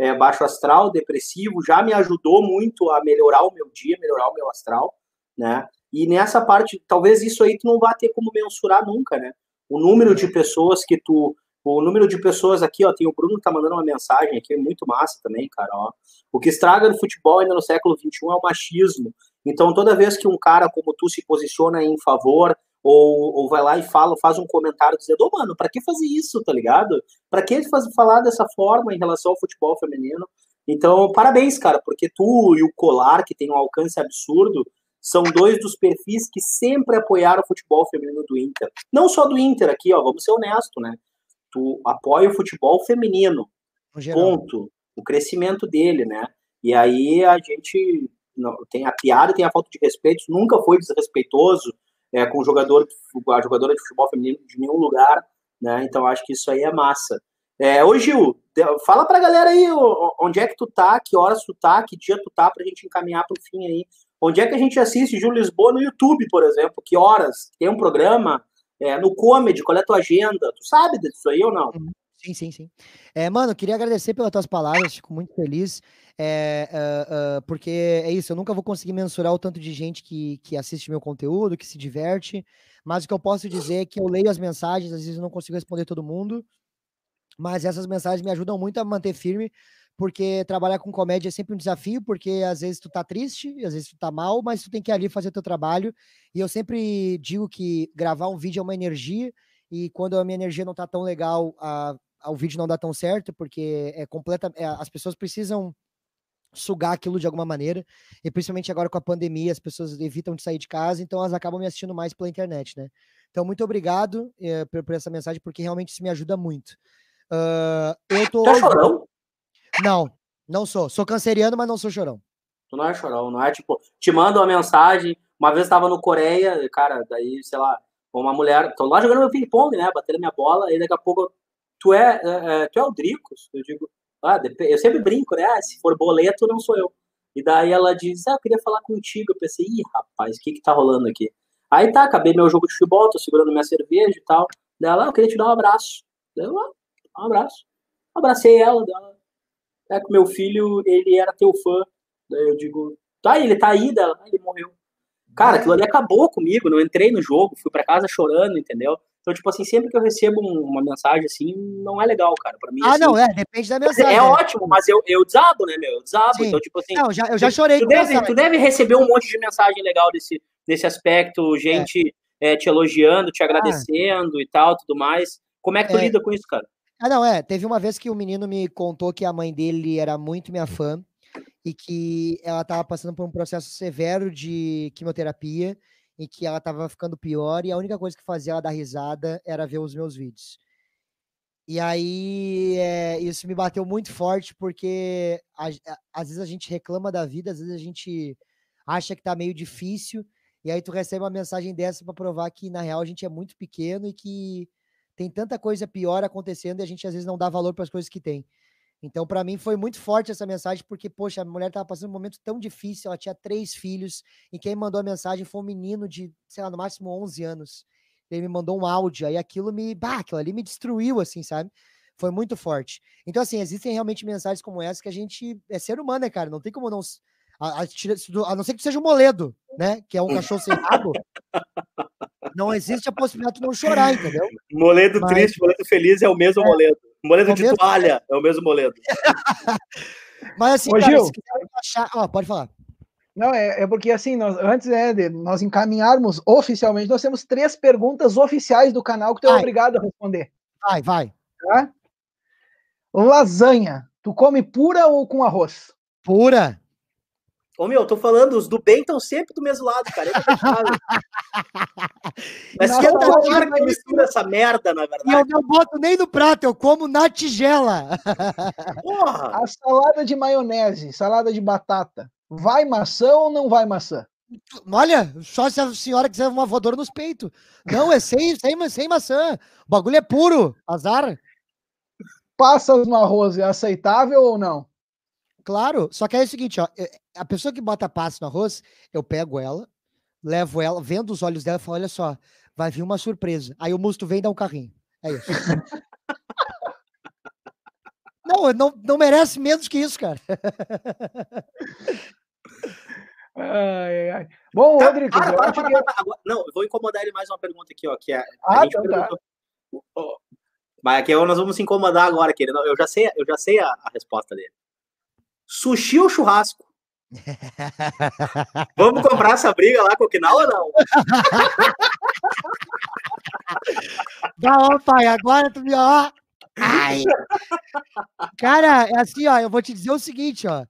é, baixo astral, depressivo, já me ajudou muito a melhorar o meu dia, melhorar o meu astral, né? E nessa parte, talvez isso aí tu não vá ter como mensurar nunca, né? O número de pessoas que tu. O número de pessoas aqui, ó, tem o Bruno que tá mandando uma mensagem aqui, muito massa também, cara, ó. O que estraga no futebol ainda no século XXI é o machismo. Então, toda vez que um cara como tu se posiciona em favor ou, ou vai lá e fala, faz um comentário dizendo, oh, mano, para que fazer isso, tá ligado? Para que fazer, falar dessa forma em relação ao futebol feminino? Então, parabéns, cara, porque tu e o Colar, que tem um alcance absurdo, são dois dos perfis que sempre apoiaram o futebol feminino do Inter. Não só do Inter aqui, ó, vamos ser honestos, né? Tu apoia o futebol feminino. Ponto. O crescimento dele, né? E aí a gente não, tem a piada, tem a falta de respeito, nunca foi desrespeitoso, é, com jogador, a jogadora de futebol feminino de nenhum lugar, né? Então acho que isso aí é massa. É, ô Gil, fala pra galera aí onde é que tu tá, que horas tu tá, que dia tu tá, pra gente encaminhar pro fim aí. Onde é que a gente assiste Gil Lisboa no YouTube, por exemplo? Que horas? Tem um programa? É, no Comedy, qual é a tua agenda? Tu sabe disso aí ou não? Sim, sim, sim. É, mano, queria agradecer pelas tuas palavras, fico muito feliz, é, uh, uh, porque é isso, eu nunca vou conseguir mensurar o tanto de gente que, que assiste meu conteúdo, que se diverte, mas o que eu posso dizer é que eu leio as mensagens, às vezes eu não consigo responder todo mundo, mas essas mensagens me ajudam muito a manter firme, porque trabalhar com comédia é sempre um desafio, porque às vezes tu tá triste, às vezes tu tá mal, mas tu tem que ir ali fazer teu trabalho, e eu sempre digo que gravar um vídeo é uma energia, e quando a minha energia não tá tão legal, a o vídeo não dá tão certo, porque é completa, é, as pessoas precisam sugar aquilo de alguma maneira, e principalmente agora com a pandemia, as pessoas evitam de sair de casa, então elas acabam me assistindo mais pela internet, né? Então, muito obrigado é, por, por, essa mensagem, porque realmente isso me ajuda muito. Uh, eu tô. Tá chorão? Não, não sou. Sou canceriano, mas não sou chorão. Tu não é chorão, não é tipo, te manda uma mensagem. Uma vez estava no Coreia, cara, daí, sei lá, uma mulher, tô lá jogando meu ping-pong, né? Batendo minha bola, e daqui a pouco tu é, é, é, tu é o Dricos? Eu digo, ah, eu sempre brinco, né? Ah, se for boleto, não sou eu. E daí ela diz, ah, eu queria falar contigo. Eu pensei, ih, rapaz, o que que tá rolando aqui? Aí tá, acabei meu jogo de futebol, tô segurando minha cerveja e tal. Daí ela, ah, eu queria te dar um abraço. Daí eu, ah, um abraço. Abracei ela, dela. É que meu filho, ele era teu fã. Daí eu digo, tá, ele tá aí, dela, ah, ele morreu. Cara, aquilo ali acabou comigo, não entrei no jogo, fui para casa chorando, entendeu? Então, tipo assim, sempre que eu recebo uma mensagem assim, não é legal, cara. Pra mim, ah, assim, não, é, depende da mensagem. É, é ótimo, mas eu, eu desabo, né, meu? Eu desabo. Sim. Então, tipo assim. Não, já, eu já chorei tu, deve, tu deve receber um monte de mensagem legal desse, desse aspecto, gente é. É, te elogiando, te ah. agradecendo ah. e tal, tudo mais. Como é que tu é. lida com isso, cara? Ah, não, é. Teve uma vez que o um menino me contou que a mãe dele era muito minha fã e que ela estava passando por um processo severo de quimioterapia em que ela estava ficando pior e a única coisa que fazia ela dar risada era ver os meus vídeos. E aí é, isso me bateu muito forte porque a, a, às vezes a gente reclama da vida, às vezes a gente acha que tá meio difícil E aí tu recebe uma mensagem dessa para provar que, na real, a gente é muito pequeno e que tem tanta coisa pior acontecendo e a gente às vezes não dá valor para as coisas que tem. Então, para mim, foi muito forte essa mensagem, porque, poxa, a mulher estava passando um momento tão difícil, ela tinha três filhos, e quem mandou a mensagem foi um menino de, sei lá, no máximo 11 anos. Ele me mandou um áudio, aí aquilo me, bah, aquilo ali me destruiu, assim, sabe? Foi muito forte. Então, assim, existem realmente mensagens como essa que a gente é ser humano, né, cara? Não tem como não. A, a, a não ser que seja um moledo, né? Que é um cachorro sem rabo. Não existe a possibilidade de não chorar, entendeu? Moledo Mas... triste, moledo feliz é o mesmo é, moledo. Moledo é de toalha é o mesmo moledo. Mas assim, Ô, cara, Gil, se achar... oh, pode falar. Não, é, é porque assim, nós, antes né, de nós encaminharmos oficialmente, nós temos três perguntas oficiais do canal que tu é obrigado a responder. Vai, vai. Tá? Lasanha, tu come pura ou com arroz? Pura. Ô, meu, eu tô falando, os do bem estão sempre do mesmo lado, cara. É Mas que é hora que mistura essa merda, na verdade. E eu não boto nem no prato, eu como na tigela. Porra! A salada de maionese, salada de batata, vai maçã ou não vai maçã? Olha, só se a senhora quiser uma voadora nos peitos. Não, é sem, sem, sem maçã. O bagulho é puro, azar. Passas no arroz é aceitável ou não? Claro, só que é o seguinte, ó, a pessoa que bota passe no arroz, eu pego ela, levo ela, vendo os olhos dela e falo, olha só, vai vir uma surpresa. Aí o musto vem e dá um carrinho. É isso. não, não, não merece menos que isso, cara. Ai, ai. Bom, tá, Rodrigo. Para, para, para, para, para. Não, eu vou incomodar ele mais uma pergunta aqui, ó. Que é, ah, então tá. Mas aqui nós vamos se incomodar agora, que ele não, eu já sei, eu já sei a, a resposta dele. Sushi ou churrasco? Vamos comprar essa briga lá com o Kinal ou não? Não, pai, agora tu me ó. Ai. Cara, é assim, ó, eu vou te dizer o seguinte, ó.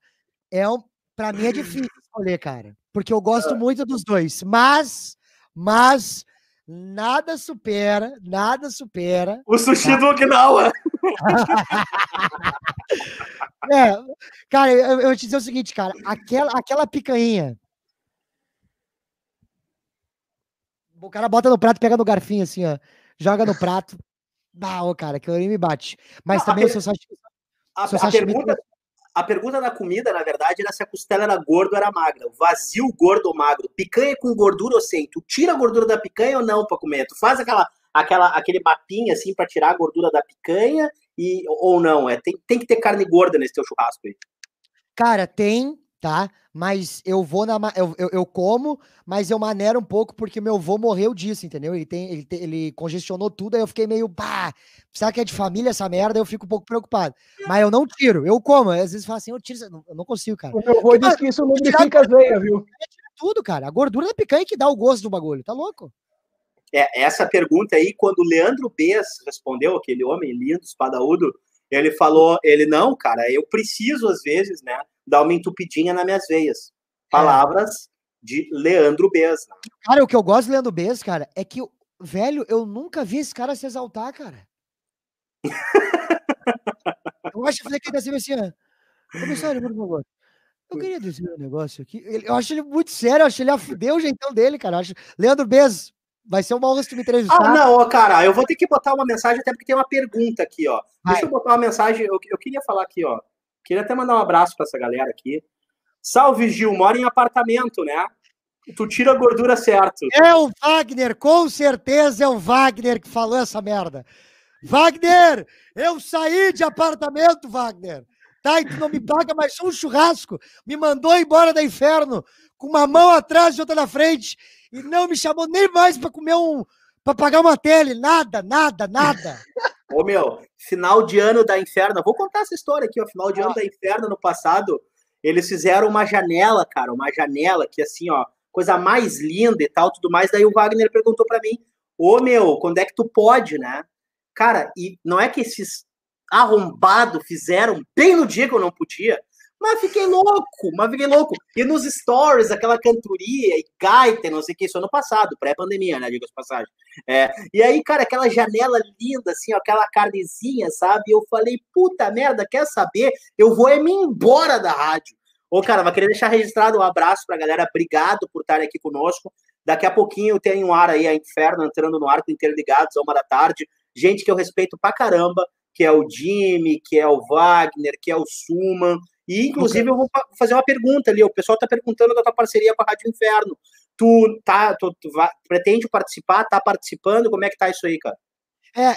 É um, pra mim é difícil escolher, cara, porque eu gosto muito dos dois, mas mas nada supera, nada supera. O sushi tá? do Okinawa. é, cara, eu, eu vou te dizer o seguinte, cara, aquela, aquela picanha. O cara bota no prato, pega no garfinho assim, ó, joga no prato. Ah, ô, cara, aquilo ali me bate. Mas também, se eu só. A, a, pergunta, a pergunta da comida, na verdade, era se a costela era gorda ou era magra. O vazio, gordo ou magro. Picanha com gordura ou sem? Tu tira a gordura da picanha ou não para comer? Tu faz aquela, aquela, aquele mapinha assim para tirar a gordura da picanha e, ou não? É, tem, tem que ter carne gorda nesse teu churrasco aí. Cara, tem, tá? Mas eu vou na. Eu, eu, eu, como, mas eu maneiro um pouco porque meu avô morreu disso, entendeu? Ele, tem, ele, ele congestionou tudo, aí eu fiquei meio. Pá, sabe que é de família essa merda? Eu fico um pouco preocupado. Mas eu não tiro, eu como. Às vezes falo assim, eu tiro, eu não consigo, cara. O meu avô disse que isso lubrifica as veias, viu? Tira tudo, cara. A gordura da picanha que dá o gosto do bagulho, tá louco? É, essa pergunta aí, quando o Leandro Bess respondeu, aquele homem lindo, espadaúdo, ele falou, ele, não, cara, eu preciso, às vezes, né, dar uma entupidinha nas minhas veias. É. Palavras é. de Leandro Bez. Né? Cara, o que eu gosto de Leandro Bez, cara, é que, velho, eu nunca vi esse cara se exaltar, cara. eu acho que ele assim, assim, comissário, por favor. Eu queria dizer um negócio aqui. Eu acho ele muito sério, eu acho ele a fuder o jeitão dele, cara. Eu acho... Leandro Bez, vai ser uma honra se me entrevistar. Ah, não, cara, eu vou ter que botar uma mensagem, até porque tem uma pergunta aqui, ó. Vai. Deixa eu botar uma mensagem, eu, eu queria falar aqui, ó. Queria até mandar um abraço para essa galera aqui. Salve, Gil, mora em apartamento, né? Tu tira a gordura certo. É o Wagner, com certeza é o Wagner que falou essa merda. Wagner, eu saí de apartamento, Wagner. Tá, e tu não me paga mais um churrasco. Me mandou embora da inferno, com uma mão atrás e outra na frente, e não me chamou nem mais para comer um, para pagar uma tele, nada, nada, nada. Ô meu, final de ano da Inferno, vou contar essa história aqui, ó, final de ano da Inferno no passado, eles fizeram uma janela, cara, uma janela que assim, ó, coisa mais linda e tal, tudo mais, daí o Wagner perguntou para mim, ô meu, quando é que tu pode, né? Cara, e não é que esses arrombados fizeram bem no dia que eu não podia, mas fiquei louco, mas fiquei louco. E nos stories, aquela cantoria e gaita, não sei o que, isso ano passado, pré-pandemia, né, diga as passagens. É, e aí, cara, aquela janela linda, assim, ó, aquela carnezinha, sabe? Eu falei, puta merda, quer saber? Eu vou é me embora da rádio. Ô, cara, vai querer deixar registrado um abraço pra galera. Obrigado por estar aqui conosco. Daqui a pouquinho tem um ar aí, a Inferno entrando no arco interligados a uma da tarde. Gente que eu respeito pra caramba, que é o Jimmy, que é o Wagner, que é o Suman. E, inclusive, eu vou fazer uma pergunta ali. O pessoal tá perguntando da tua parceria com a Rádio Inferno. Tu, tá, tu, tu vai, pretende participar? Tá participando? Como é que tá isso aí, cara? É,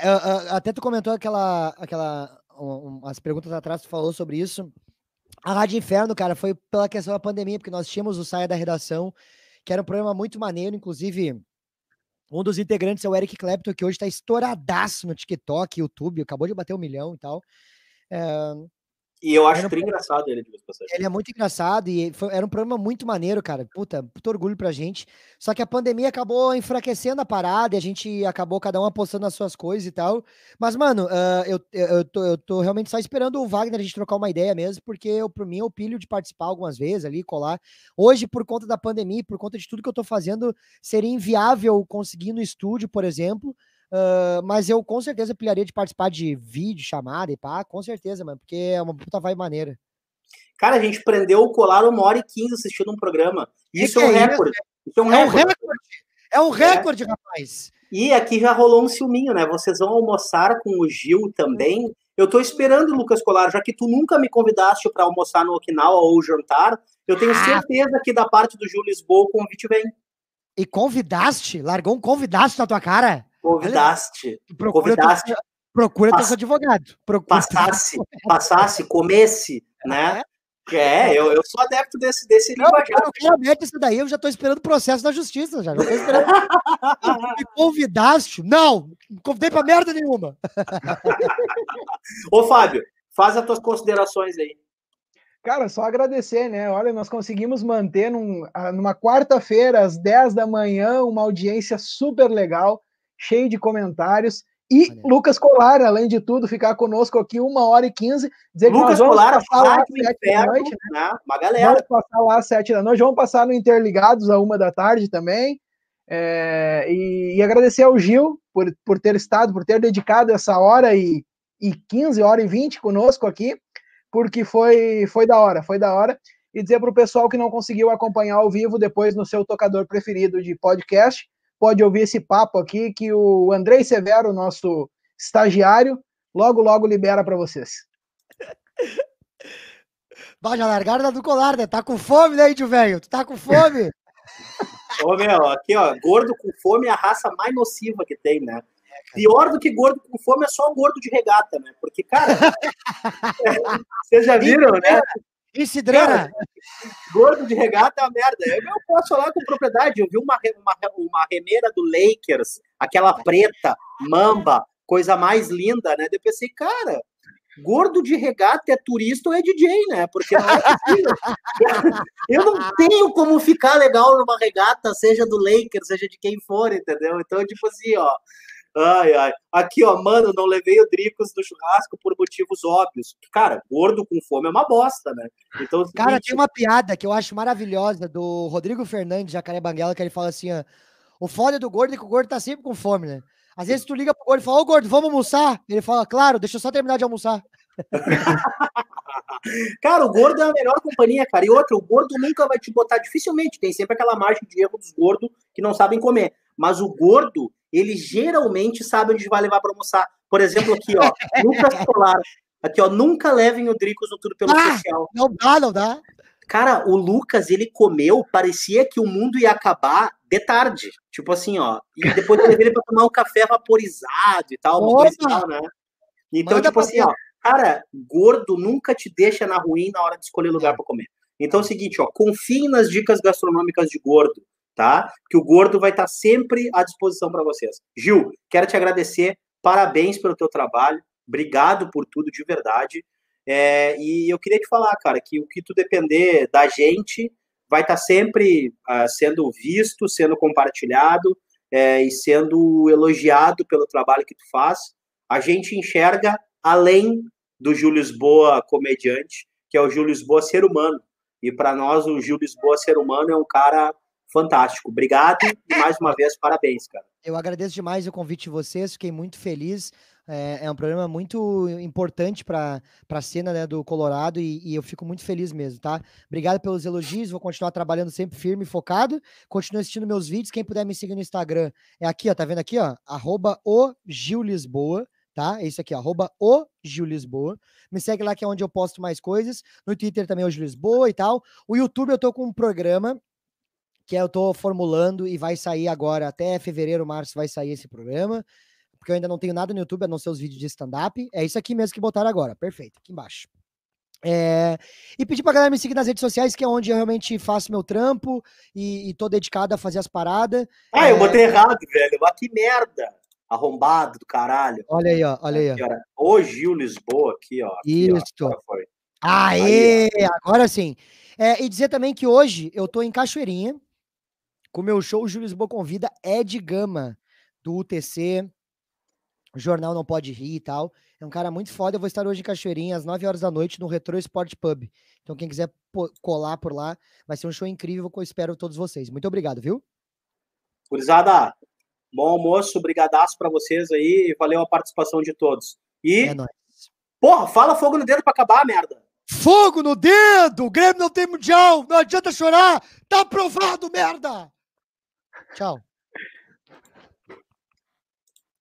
até tu comentou aquela, aquela um, as perguntas atrás, tu falou sobre isso. A Rádio Inferno, cara, foi pela questão da pandemia, porque nós tínhamos o Saia da Redação, que era um programa muito maneiro, inclusive um dos integrantes é o Eric Clapton, que hoje está estouradaço no TikTok, YouTube, acabou de bater um milhão e tal. É, e eu acho bem engraçado ele, Ele é muito engraçado e foi, era um programa muito maneiro, cara. Puta, puto orgulho pra gente. Só que a pandemia acabou enfraquecendo a parada e a gente acabou cada um apostando nas suas coisas e tal. Mas, mano, uh, eu, eu, tô, eu tô realmente só esperando o Wagner a gente trocar uma ideia mesmo, porque eu, por mim, eu pilho de participar algumas vezes ali, colar. Hoje, por conta da pandemia, por conta de tudo que eu tô fazendo, seria inviável conseguir no estúdio, por exemplo. Uh, mas eu com certeza pilharia de participar de vídeo, chamada e pá, com certeza, mano, porque é uma puta vibe maneira. Cara, a gente prendeu o colar uma hora e quinze assistindo um programa. Isso é um é recorde. Isso? é um é recorde. É um recorde, é. rapaz. E aqui já rolou um ciúminho, né? Vocês vão almoçar com o Gil também. Eu tô esperando, Lucas Colar, já que tu nunca me convidaste para almoçar no Okinawa ou jantar, eu tenho ah. certeza que da parte do Gil Lisboa o convite vem. E convidaste? Largou um convidaste na tua cara? Convidaste. Procura convidaste. Teu, procura Pass, teu advogado. Procura passasse, passasse, comesse, né? É, é eu, eu sou adepto desse, desse não, linguajar. Eu não isso daí, eu já tô esperando o processo da justiça, já. já tô esperando. Me convidaste? Não, não convidei pra merda nenhuma. Ô, Fábio, faz as tuas considerações aí. Cara, só agradecer, né? Olha, nós conseguimos manter num, numa quarta-feira, às 10 da manhã, uma audiência super legal cheio de comentários. E. Lucas Colar, além de tudo, ficar conosco aqui uma hora e quinze. Lucas que Colar, passar lá às sete da noite, né? né? Uma galera. Vamos passar lá às sete da noite. Vamos passar no Interligados a uma da tarde também. É, e, e, agradecer ao Gil por, por ter estado, por ter dedicado essa hora e, e 15, hora e 20 conosco aqui, porque foi, foi da hora, foi da hora. E dizer para o pessoal que não conseguiu acompanhar ao vivo depois no seu tocador preferido de podcast, pode ouvir esse papo aqui que o Andrei Severo, nosso estagiário, logo, logo libera para vocês. Vai, já largaram do colar, né? Tá com fome, né, índio velho? Tu tá com fome? Ô, meu, aqui, ó, gordo com fome é a raça mais nociva que tem, né? Pior do que gordo com fome é só gordo de regata, né? Porque, cara, vocês já viram, né? E cidreira? gordo de regata é uma merda. Eu, eu posso falar com propriedade. Eu vi uma, uma, uma remeira do Lakers, aquela preta, mamba, coisa mais linda, né? Eu pensei, cara, gordo de regata é turista ou é DJ, né? Porque não é eu não tenho como ficar legal numa regata, seja do Lakers, seja de quem for, entendeu? Então, tipo assim, ó, Ai, ai. Aqui, ó, mano, não levei o Dricos no churrasco por motivos óbvios. Cara, gordo com fome é uma bosta, né? Então, Cara, tem uma piada que eu acho maravilhosa do Rodrigo Fernandes, Jacaré Banguela, que ele fala assim, ó, o foda do gordo é que o gordo tá sempre com fome, né? Às vezes tu liga pro gordo e fala, ô gordo, vamos almoçar? Ele fala, claro, deixa eu só terminar de almoçar. cara, o gordo é a melhor companhia, cara. E outra, o gordo nunca vai te botar, dificilmente, tem sempre aquela margem de erro dos gordos que não sabem comer. Mas o gordo, ele geralmente sabe onde vai levar para almoçar. Por exemplo, aqui, ó, Lucas Solar. Aqui, ó, nunca levem o Dricos no Tudo Pelo ah, Social. Não dá, não dá. Cara, o Lucas, ele comeu, parecia que o mundo ia acabar de tarde. Tipo assim, ó. E depois eu levei ele pra tomar um café vaporizado e tal, uma coisa tal, né? Então, Manda tipo assim, ó, cara, gordo nunca te deixa na ruim na hora de escolher lugar para comer. Então é o seguinte, ó, confie nas dicas gastronômicas de gordo tá? Que o Gordo vai estar sempre à disposição para vocês. Gil, quero te agradecer, parabéns pelo teu trabalho, obrigado por tudo de verdade. É, e eu queria te falar, cara, que o que tu depender da gente vai estar sempre uh, sendo visto, sendo compartilhado é, e sendo elogiado pelo trabalho que tu faz. A gente enxerga além do Júlio Lisboa comediante, que é o Júlio Lisboa ser humano. E para nós, o Júlio Lisboa ser humano é um cara fantástico. Obrigado e mais uma vez, parabéns, cara. Eu agradeço demais o convite de vocês, fiquei muito feliz. É, é um programa muito importante para a cena né, do Colorado e, e, eu fico muito feliz mesmo, tá? Obrigado pelos elogios, vou continuar trabalhando sempre firme e focado. Continue assistindo meus vídeos. Quem puder me seguir no Instagram é aqui, ó, tá vendo aqui, ó? Arroba o Gil Lisboa, tá? É isso aqui, arroba o Gil Lisboa. Me segue lá que é onde eu posto mais coisas. No Twitter também é o Gil Lisboa e tal. O YouTube eu tô com um programa que eu tô formulando e vai sair agora até fevereiro, março vai sair esse programa porque eu ainda não tenho nada no YouTube, a não ser os vídeos de stand-up. É isso aqui mesmo que botaram agora. Perfeito, aqui embaixo. É, e pedir pra galera me seguir nas redes sociais, que é onde eu realmente faço meu trampo e, e tô dedicado a fazer as paradas. Ah, é... eu botei errado, velho. Mas que merda! Arrombado do caralho. Olha aí, ó. Olha aí. Ó. O Gil Lisboa aqui, ó. Aqui, Isso. Ó, foi. Aê! Aí, agora sim. É, e dizer também que hoje eu tô em Cachoeirinha com o meu show Gil Lisboa Convida Ed Gama, do UTC, o jornal não pode rir e tal. É um cara muito foda. Eu vou estar hoje em Cachoeirinha, às 9 horas da noite, no Retro Sport Pub. Então, quem quiser colar por lá, vai ser um show incrível que eu espero todos vocês. Muito obrigado, viu? Curizada, bom almoço, brigadaço para vocês aí. Valeu a participação de todos. E. É nóis. Porra, fala fogo no dedo para acabar, merda. Fogo no dedo! O Grêmio não tem mundial! Não adianta chorar! Tá aprovado, merda! Tchau.